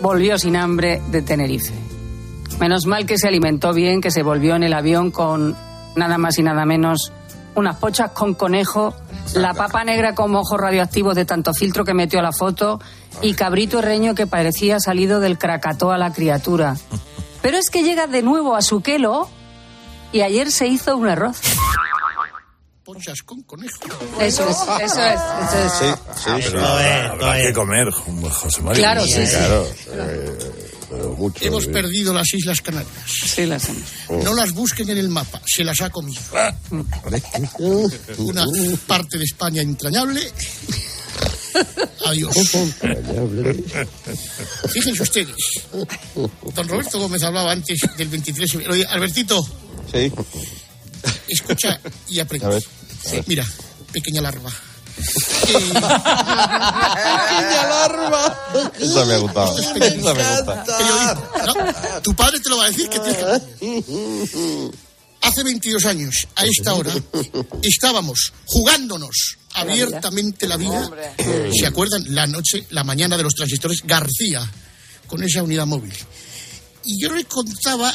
volvió sin hambre de Tenerife. Menos mal que se alimentó bien, que se volvió en el avión con nada más y nada menos unas pochas con conejo, la papa negra con ojos radioactivos de tanto filtro que metió a la foto y cabrito herreño que parecía salido del Krakatoa a la criatura. <laughs> Pero es que llega de nuevo a su quelo y ayer se hizo un arroz. Pochas con conejo. Eso es, <laughs> eso es, eso es. Sí, sí, pero habrá que comer, José María. Claro, sí, sí. Claro. eh, pero mucho. Hemos sí. perdido las Islas Canarias. Sí, las hemos. No las busquen en el mapa, se las ha comido. Una parte de España entrañable. Adiós. Fíjense ustedes. Don Roberto Gómez hablaba antes del 23. Oye, Albertito, Sí. escucha y aprende. A ver. Mira, pequeña larva. Pequeña larva. Esa me ha gustado. Esa me gusta. No, tu padre te lo va a decir que tienes que- Hace 22 años, a esta hora, estábamos jugándonos abiertamente la vida. ¿Se acuerdan? La noche, la mañana de los transistores García, con esa unidad móvil. Y yo le contaba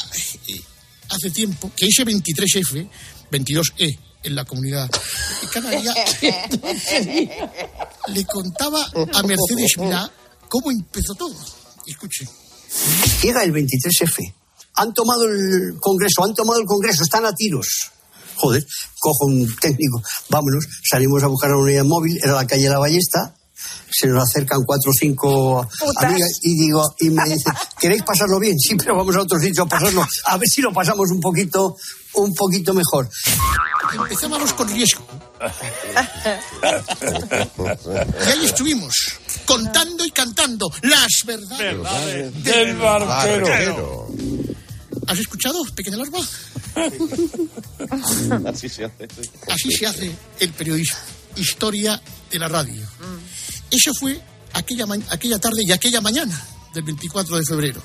eh, hace tiempo que ese 23F, 22E en la comunidad canaria, le contaba a Mercedes Milá cómo empezó todo. Escuche. Llega el 23F. Han tomado el Congreso, han tomado el Congreso, están a tiros. Joder, cojo un técnico, vámonos, salimos a buscar a una unidad móvil, era la calle La Ballesta, se nos acercan cuatro o cinco amigas y digo, y me dicen, ¿queréis pasarlo bien? Sí, pero vamos a otro sitio a pasarlo, a ver si lo pasamos un poquito, un poquito mejor. Empezábamos con riesgo. Y ahí estuvimos, contando y cantando las verdades del barquero. ¿Has escuchado, pequeña larva? Así se hace. Así se hace el periodismo. Historia de la radio. Eso fue aquella, aquella tarde y aquella mañana del 24 de febrero.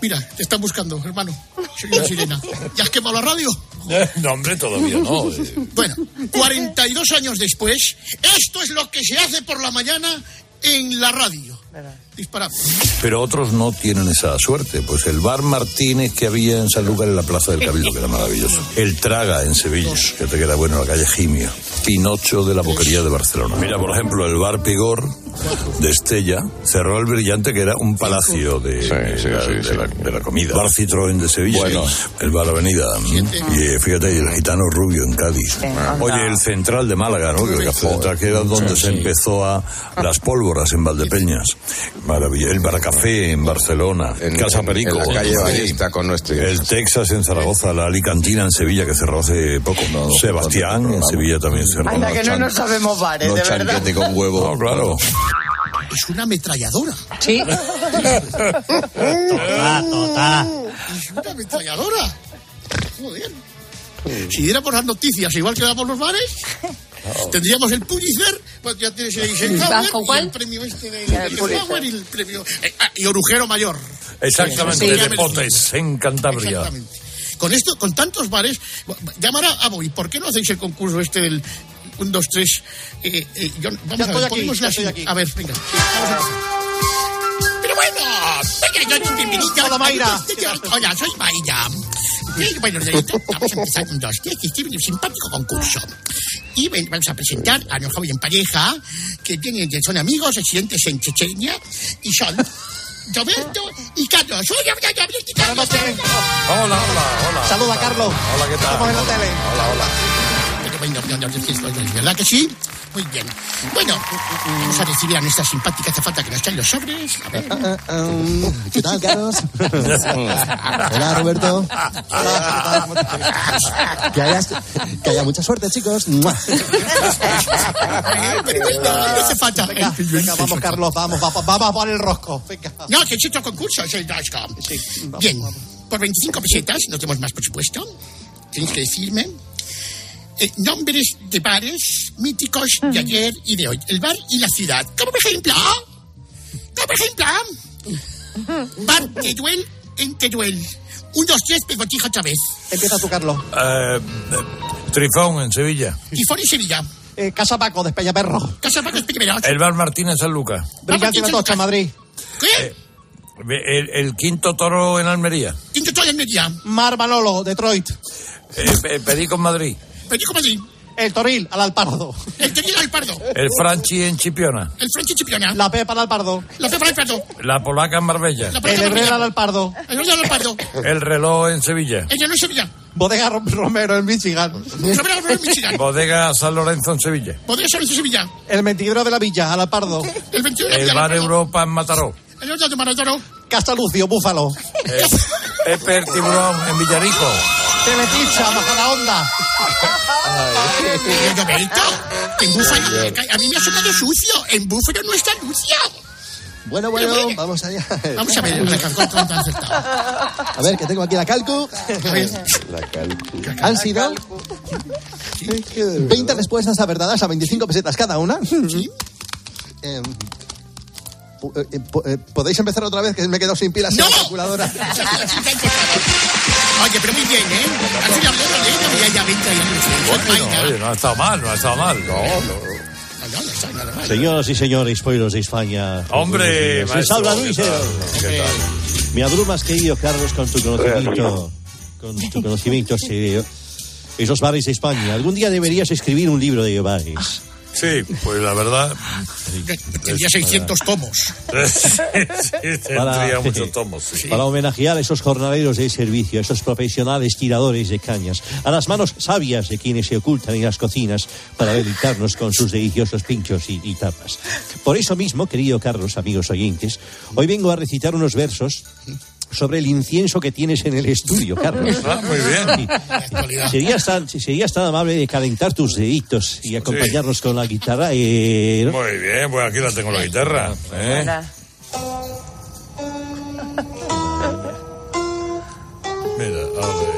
Mira, te están buscando, hermano. Soy una sirena. ¿Ya has quemado la radio? <laughs> No, hombre, todavía no. eh. Bueno, 42 años después, esto es lo que se hace por la mañana en la radio. Pero otros no tienen esa suerte. Pues el bar Martínez que había en Sanlúcar en la Plaza del Cabildo, que era maravilloso. El Traga en Sevilla, que te queda bueno en la calle Gimio. Pinocho de la Boquería de Barcelona. Mira, por ejemplo, el bar Pigor de Estella cerró el brillante, que era un palacio de, de la, de la- de la comida. Bar Citroën de Sevilla. Bueno. El bar Avenida. Y eh, fíjate, el Gitano Rubio en Cádiz. Oye, el Central de Málaga, ¿no? El Café Central, que era donde se empezó a las pólvoras en Valdepeñas. Maravilla. El Baracafé en Barcelona. En- Casa Perico. en la calle. Ballesta con nuestro- El Texas en Zaragoza. La Alicantina en Sevilla, que cerró hace poco. Sebastián en Sevilla también cerró. Anda, que no nos sabemos bares, de verdad. con huevo. No, claro. Es una ametralladora. Sí. Tota, tota. Es una ametralladora. Joder. Si diéramos las noticias igual que damos los bares, tendríamos el Pulitzer, pues ya tienes el Eisenhower ¿Bajo y el premio este de Eisenhower y el premio... eh, ah, y Orujero Mayor. Exactamente, Sí. de Potes, en Cantabria. Exactamente. Con esto, con tantos bares, llamar a Boy, ¿por qué no hacéis el concurso este del 1, 2, 3? Eh, eh, yo- vamos Ya a ver, ponemos la. A ver, venga. vamos a. Pero bueno, venga, yo bienvenida. Hola, Mayra. Hola, soy Mayra. Sí, bueno, Loreta, vamos a empezar un, dos, tres, este un simpático concurso. Y vamos a presentar a los jóvenes en pareja, que tienen, que son amigos, residentes en Chechenia, y son Roberto y Carlos. Carlos. Hola, hola, hola. Saluda, Carlos. Hola, ¿qué tal? Estamos en la tele. Hola, hola. ¿Verdad que sí? Muy bien. Bueno, vamos a recibir a nuestra simpática azafata que nos trae los sobres. A ver. ¿Qué tal, Carlos? <laughs> Hola, Roberto. <laughs> Que, hayas- que haya mucha suerte, chicos. Pero bueno, no hace falta. Venga, venga, vamos, Carlos, vamos, vamos, vamos a poner el rosco. Venga. No, que es otro concurso, es el Dashco. Bien, por 25 pesetas, no tenemos más, por supuesto. Tenéis que decirme eh, nombres de bares míticos de ayer y de hoy. El bar y la ciudad. Como por ejemplo, como ejemplo, bar Teruel en Teruel. Un, dos, tres, pegotijo otra vez. Empieza tú, Carlos. Eh, Trifón en Sevilla. Tifón y Sevilla. Eh, Casa Paco, de Peñaperro. Casa Paco Espíritu. El bar Martín en San Lucas. Brillante y Atocha, Madrid. ¿Qué? El, el quinto toro en Almería. Quinto Toro en Media. Mar Manolo, Detroit. Eh, Pe- Perico en Madrid. Perico Madrid. El Toril, al Alpardo. El Teruel al Pardo. El Franchi en Chipiona. El Franchi Chipiona. La Pepa al Alpardo. La Pepa al Pardo. La Polaca en Marbella. La El Polaca Herrera al Marbella. Alpardo. El Herrera al Pardo. El reloj en Sevilla. El Llano Sevilla. Bodega Rom- Romero en Michigan. Romero Romero en Michigan. Bodega San Lorenzo en Sevilla. Bodega Lorenzo Sevilla. El mentidero de la Villa, al Alpardo. El 21 El bar Europa en Mataró. El de Maratoro. Castalucio, Búfalo. Eh, Pepe el Tiburón en Villarico. Telepizza, bajo la onda. El Roberto. Que en Búfalo. A mí me ha sonado sucio. En Búfalo no está sucio. Bueno, bueno, vamos allá. Vamos a ver. Alejandro, ¿cuánto han acertado? A ver, que tengo aquí la calcu. A ver. Han sido 20 respuestas acertadas a 25 pesetas cada una. Em, pu- eh, eh, eh, ¿Podéis empezar otra vez? Que me he quedado sin pilas en la calculadora. <laughs> Oye, pero muy bien, ¿eh? Fin habló de ella, ya, ya, oye, no ha estado mal, no ha estado mal. No, Señoras y señores, pueblos de España. Hombre, habla ¿qué Luis. tal? eh. ¿Qué tal? Me abrumas, querido Carlos, con tu conocimiento. Con tu conocimiento serio. Esos bares de España. Algún día deberías escribir un libro de bares. Sí, pues la verdad. Tendría 600 tomos. <laughs> sí, tendría <laughs> muchos tomos. sí. Para homenajear a esos jornaleros de servicio, a esos profesionales tiradores de cañas, a las manos sabias de quienes se ocultan en las cocinas para deleitarnos con sus deliciosos pinchos y, y tapas. Por eso mismo, querido Carlos, amigos oyentes, hoy vengo a recitar unos versos sobre el incienso que tienes en el estudio, Carlos. Ah, muy bien. Serías tan, serías tan amable de calentar tus deditos y acompañarnos con la guitarra. eh, ¿no? Muy bien, pues aquí la tengo la guitarra. ¿eh? Mira, a ver.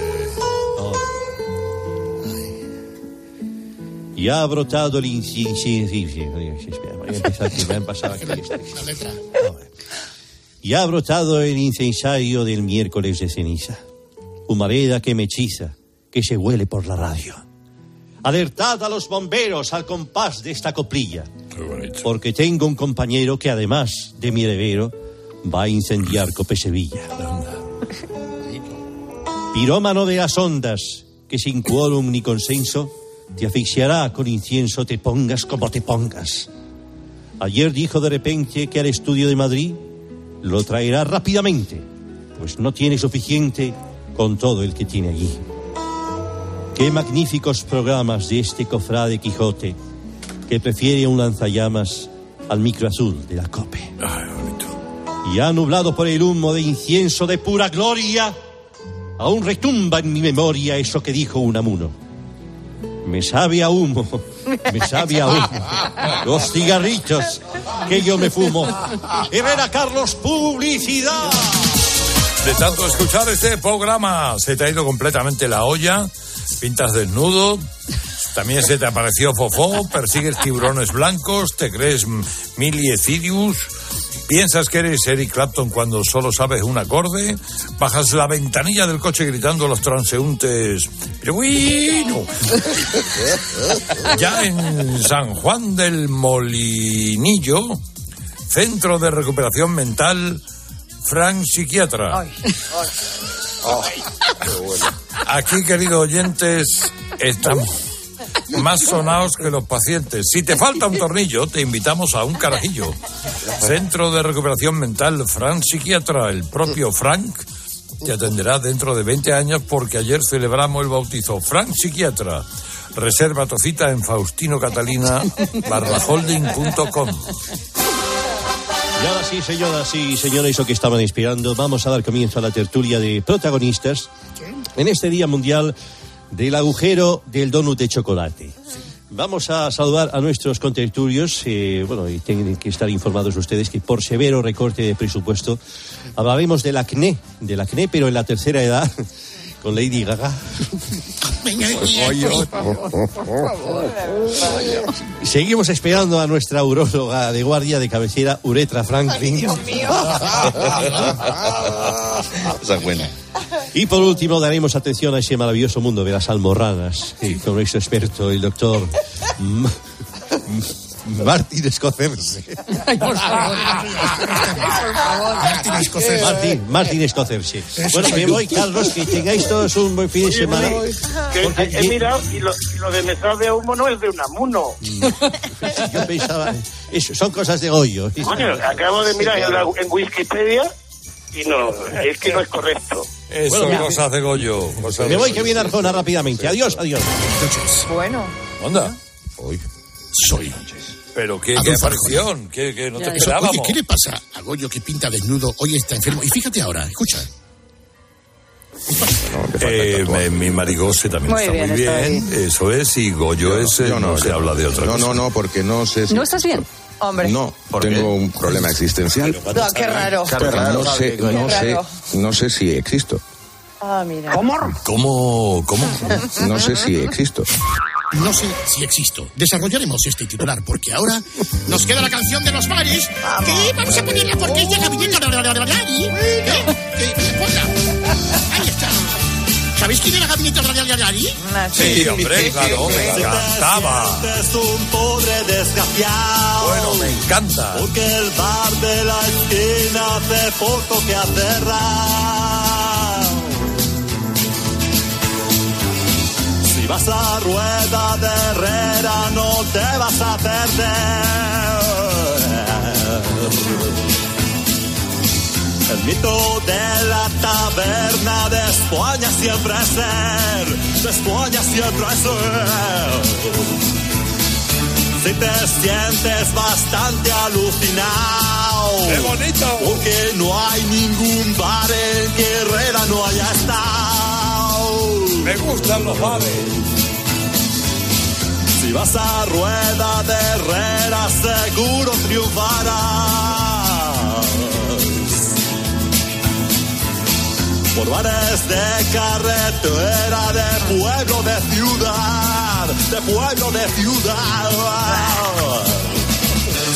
Y ha brotado el incienso. sí, sí, sí, espera, voy a empezar, que me han pasado aquí esto. Y ha brotado el incensario del miércoles de ceniza. Humareda que me hechiza, que se huele por la radio. Alertad a los bomberos al compás de esta coplilla. Porque tengo un compañero que además de mi heredero va a incendiar Cope Sevilla. Pirómano de las ondas, que sin quórum ni consenso te asfixiará con incienso, te pongas como te pongas. Ayer dijo de repente que al estudio de Madrid lo traerá rápidamente, pues no tiene suficiente con todo el que tiene allí. Qué magníficos programas de este cofrade Quijote que prefiere un lanzallamas al micro azul de la COPE. Y ha nublado por el humo de incienso de pura gloria, aún retumba en mi memoria eso que dijo Unamuno. Me sabe a humo, me sabe a humo. <laughs> Los cigarritos que yo me fumo. Herrera Carlos, publicidad. De tanto escuchar este programa, se te ha ido completamente la olla, pintas desnudo, también se te apareció Fofó, persigues tiburones blancos, te crees Millie Cyrus, piensas que eres Eric Clapton cuando solo sabes un acorde, bajas la ventanilla del coche gritando a los transeúntes, pero bueno. Ya en San Juan del Molinillo, Centro de Recuperación Mental, Frank Psiquiatra. Aquí, queridos oyentes, estamos más sonados que los pacientes. Si te falta un tornillo, te invitamos a un carajillo. Centro de Recuperación Mental, Frank Psiquiatra, el propio Frank, te atenderá dentro de 20 años porque ayer celebramos el bautizo. Frank Psiquiatra. Reserva tu cita en Faustino Catalina barbaholding.com. Y ahora sí, señoras y señores, eso que estaban inspirando, vamos a dar comienzo a la tertulia de protagonistas en este Día Mundial del Agujero del Donut de Chocolate. Vamos a saludar a nuestros contertulios. eh, bueno, y tienen que estar informados ustedes que por severo recorte de presupuesto hablaremos del acné, del acné, pero en la tercera edad, <laughs> con Lady Gaga. Seguimos esperando a nuestra uróloga de guardia de cabecera, Uretra Franklin. <laughs> Esa es buena. Y por último daremos atención a ese maravilloso mundo de las almorranas y con nuestro experto, el doctor Martín Escocerse. por favor. Martín Escocerse. Martín, Martín Escocerse. Bueno, me voy, Carlos, que tengáis todos un buen fin de semana. Que Porque he, he mirado y lo, y lo de me sabe a humo no es de Unamuno. <laughs> yo pensaba, eso, son cosas de Goyo. Coño, acabo de mirar en, la- en Wikipedia y no, es que no es correcto. Eso, Bueno, cosas de Goyo. cosas Me voy, que viene Arjona rápidamente. Adiós, adiós. Bueno. Onda. Soy. Pero qué, qué aparición, que, que no te Eso, esperábamos. Oye, ¿qué le pasa a Goyo que pinta desnudo? Hoy está enfermo. Y fíjate ahora, escucha. Eh, me- mi marigose también Muy está bien, muy está bien, eso es, y Goyo es, eh, yo no, no, se yo- habla de otra No, cosa. no, no, porque no sé si... ¿No estás bien? Hombre. No, tengo un problema existencial. No, qué raro. No sé, no sé, no sé si existo. Ah, mira. ¿Cómo? ¿Cómo? No sé si existo. No sé si existo. Desarrollaremos este titular porque ahora nos queda la canción de los bares. Que vamos a ponerla porque es de gabinete. ¿Eh? Que- ponla. Ahí está. ¿Sabéis quién era Gabinete Radial Sí, hombre, claro, me encantaba. Es un pobre desgraciado. Bueno, me encanta. Porque el bar de la esquina hace poco que ha cerrado. Si vas a rueda de Herrera no te vas a perder. El mito de la taberna de España siempre es ser, de España siempre es ser. Si te sientes bastante alucinado, ¡Qué bonito! porque no hay ningún bar en que Herrera no haya estado. Me gustan los bares. Si vas a rueda de Herrera, seguro triunfarás. Por bares de carretera, de pueblo, de ciudad, de pueblo, de ciudad.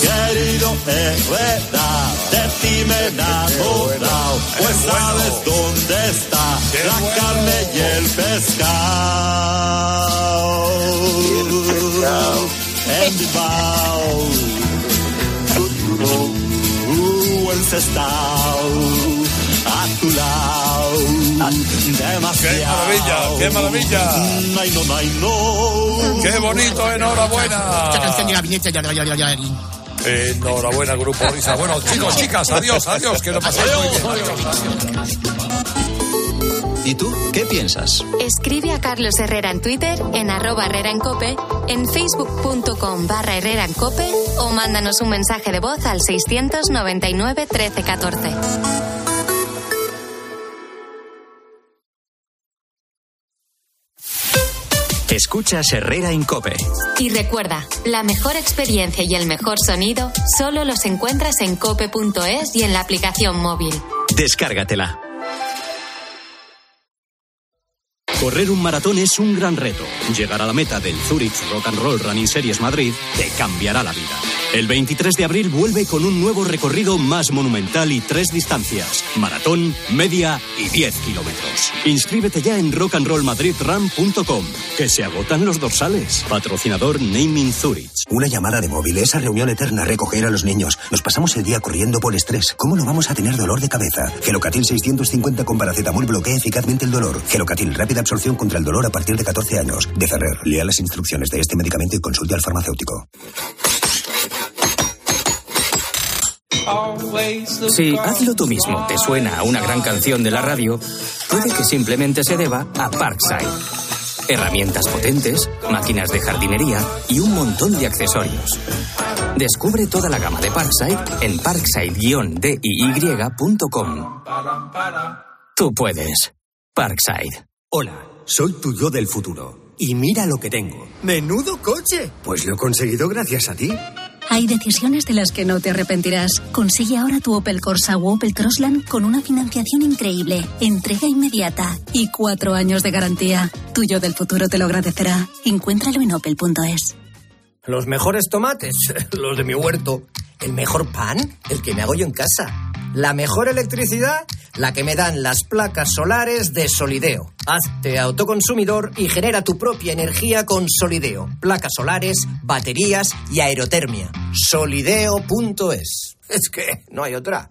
Querido Herrera, de ti me he enamorado, pues sabes dónde está la carne y el pescado. En Bilbao, uh, el Sestao, a tu lado, demasiado. ¡Qué maravilla, qué maravilla! Ay, no, ay, no. ¡Qué bonito, enhorabuena! Esta canción. Enhorabuena, Grupo Risa. Bueno, chicos, chicas, adiós, adiós, que lo paséis muy bien. ¿Y tú qué piensas? Escribe a Carlos Herrera en Twitter, en arroba Herrera en Cope, en facebook.com barra Herrera en Cope o mándanos un mensaje de voz al 699 1314. Escuchas Herrera en Cope. Y recuerda, la mejor experiencia y el mejor sonido solo los encuentras en cope.es y en la aplicación móvil. Descárgatela. Correr un maratón es un gran reto. Llegar a la meta del Zurich Rock and Roll Running Series Madrid te cambiará la vida. El 23 de abril vuelve con un nuevo recorrido más monumental y tres distancias: maratón, media y 10 kilómetros. Inscríbete ya en rockandrollmadridrun.com, que se agotan los dorsales. Patrocinador Naming Zurich. Una llamada de móvil, esa reunión eterna, recoger a los niños. Nos pasamos el día corriendo por estrés. ¿Cómo no vamos a tener dolor de cabeza? Gelocatil 650 con paracetamol bloquea eficazmente el dolor. Gelocatil, rápida absorción contra el dolor a partir de 14 años. De Ferrer, lea las instrucciones de este medicamento y consulte al farmacéutico. Si Hazlo tú mismo te suena a una gran canción de la radio, puede que simplemente se deba a Parkside. Herramientas potentes, máquinas de jardinería y un montón de accesorios. Descubre toda la gama de Parkside en parkside-diy.com. Tú puedes. Parkside. Hola, soy tu yo del futuro. Y mira lo que tengo. ¡Menudo coche! Pues lo he conseguido gracias a ti. Hay decisiones de las que no te arrepentirás. Consigue ahora tu Opel Corsa o Opel Crossland con una financiación increíble, entrega inmediata y cuatro años de garantía. Tuyo del futuro te lo agradecerá. Encuéntralo en opel.es. Los mejores tomates, <laughs> los de mi huerto. El mejor pan, el que me hago yo en casa. La mejor electricidad, la que me dan las placas solares de Solideo. Hazte autoconsumidor y genera tu propia energía con Solideo. Placas solares, baterías y aerotermia. Solideo.es. <laughs> Es que no hay otra.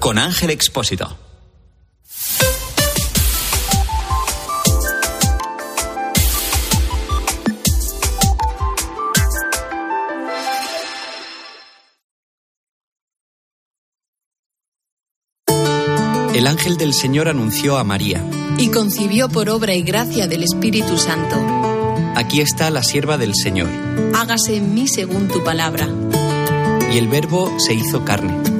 con Ángel Expósito. El ángel del Señor anunció a María. Y concibió por obra y gracia del Espíritu Santo. Aquí está la sierva del Señor. Hágase en mí según tu palabra. Y el verbo se hizo carne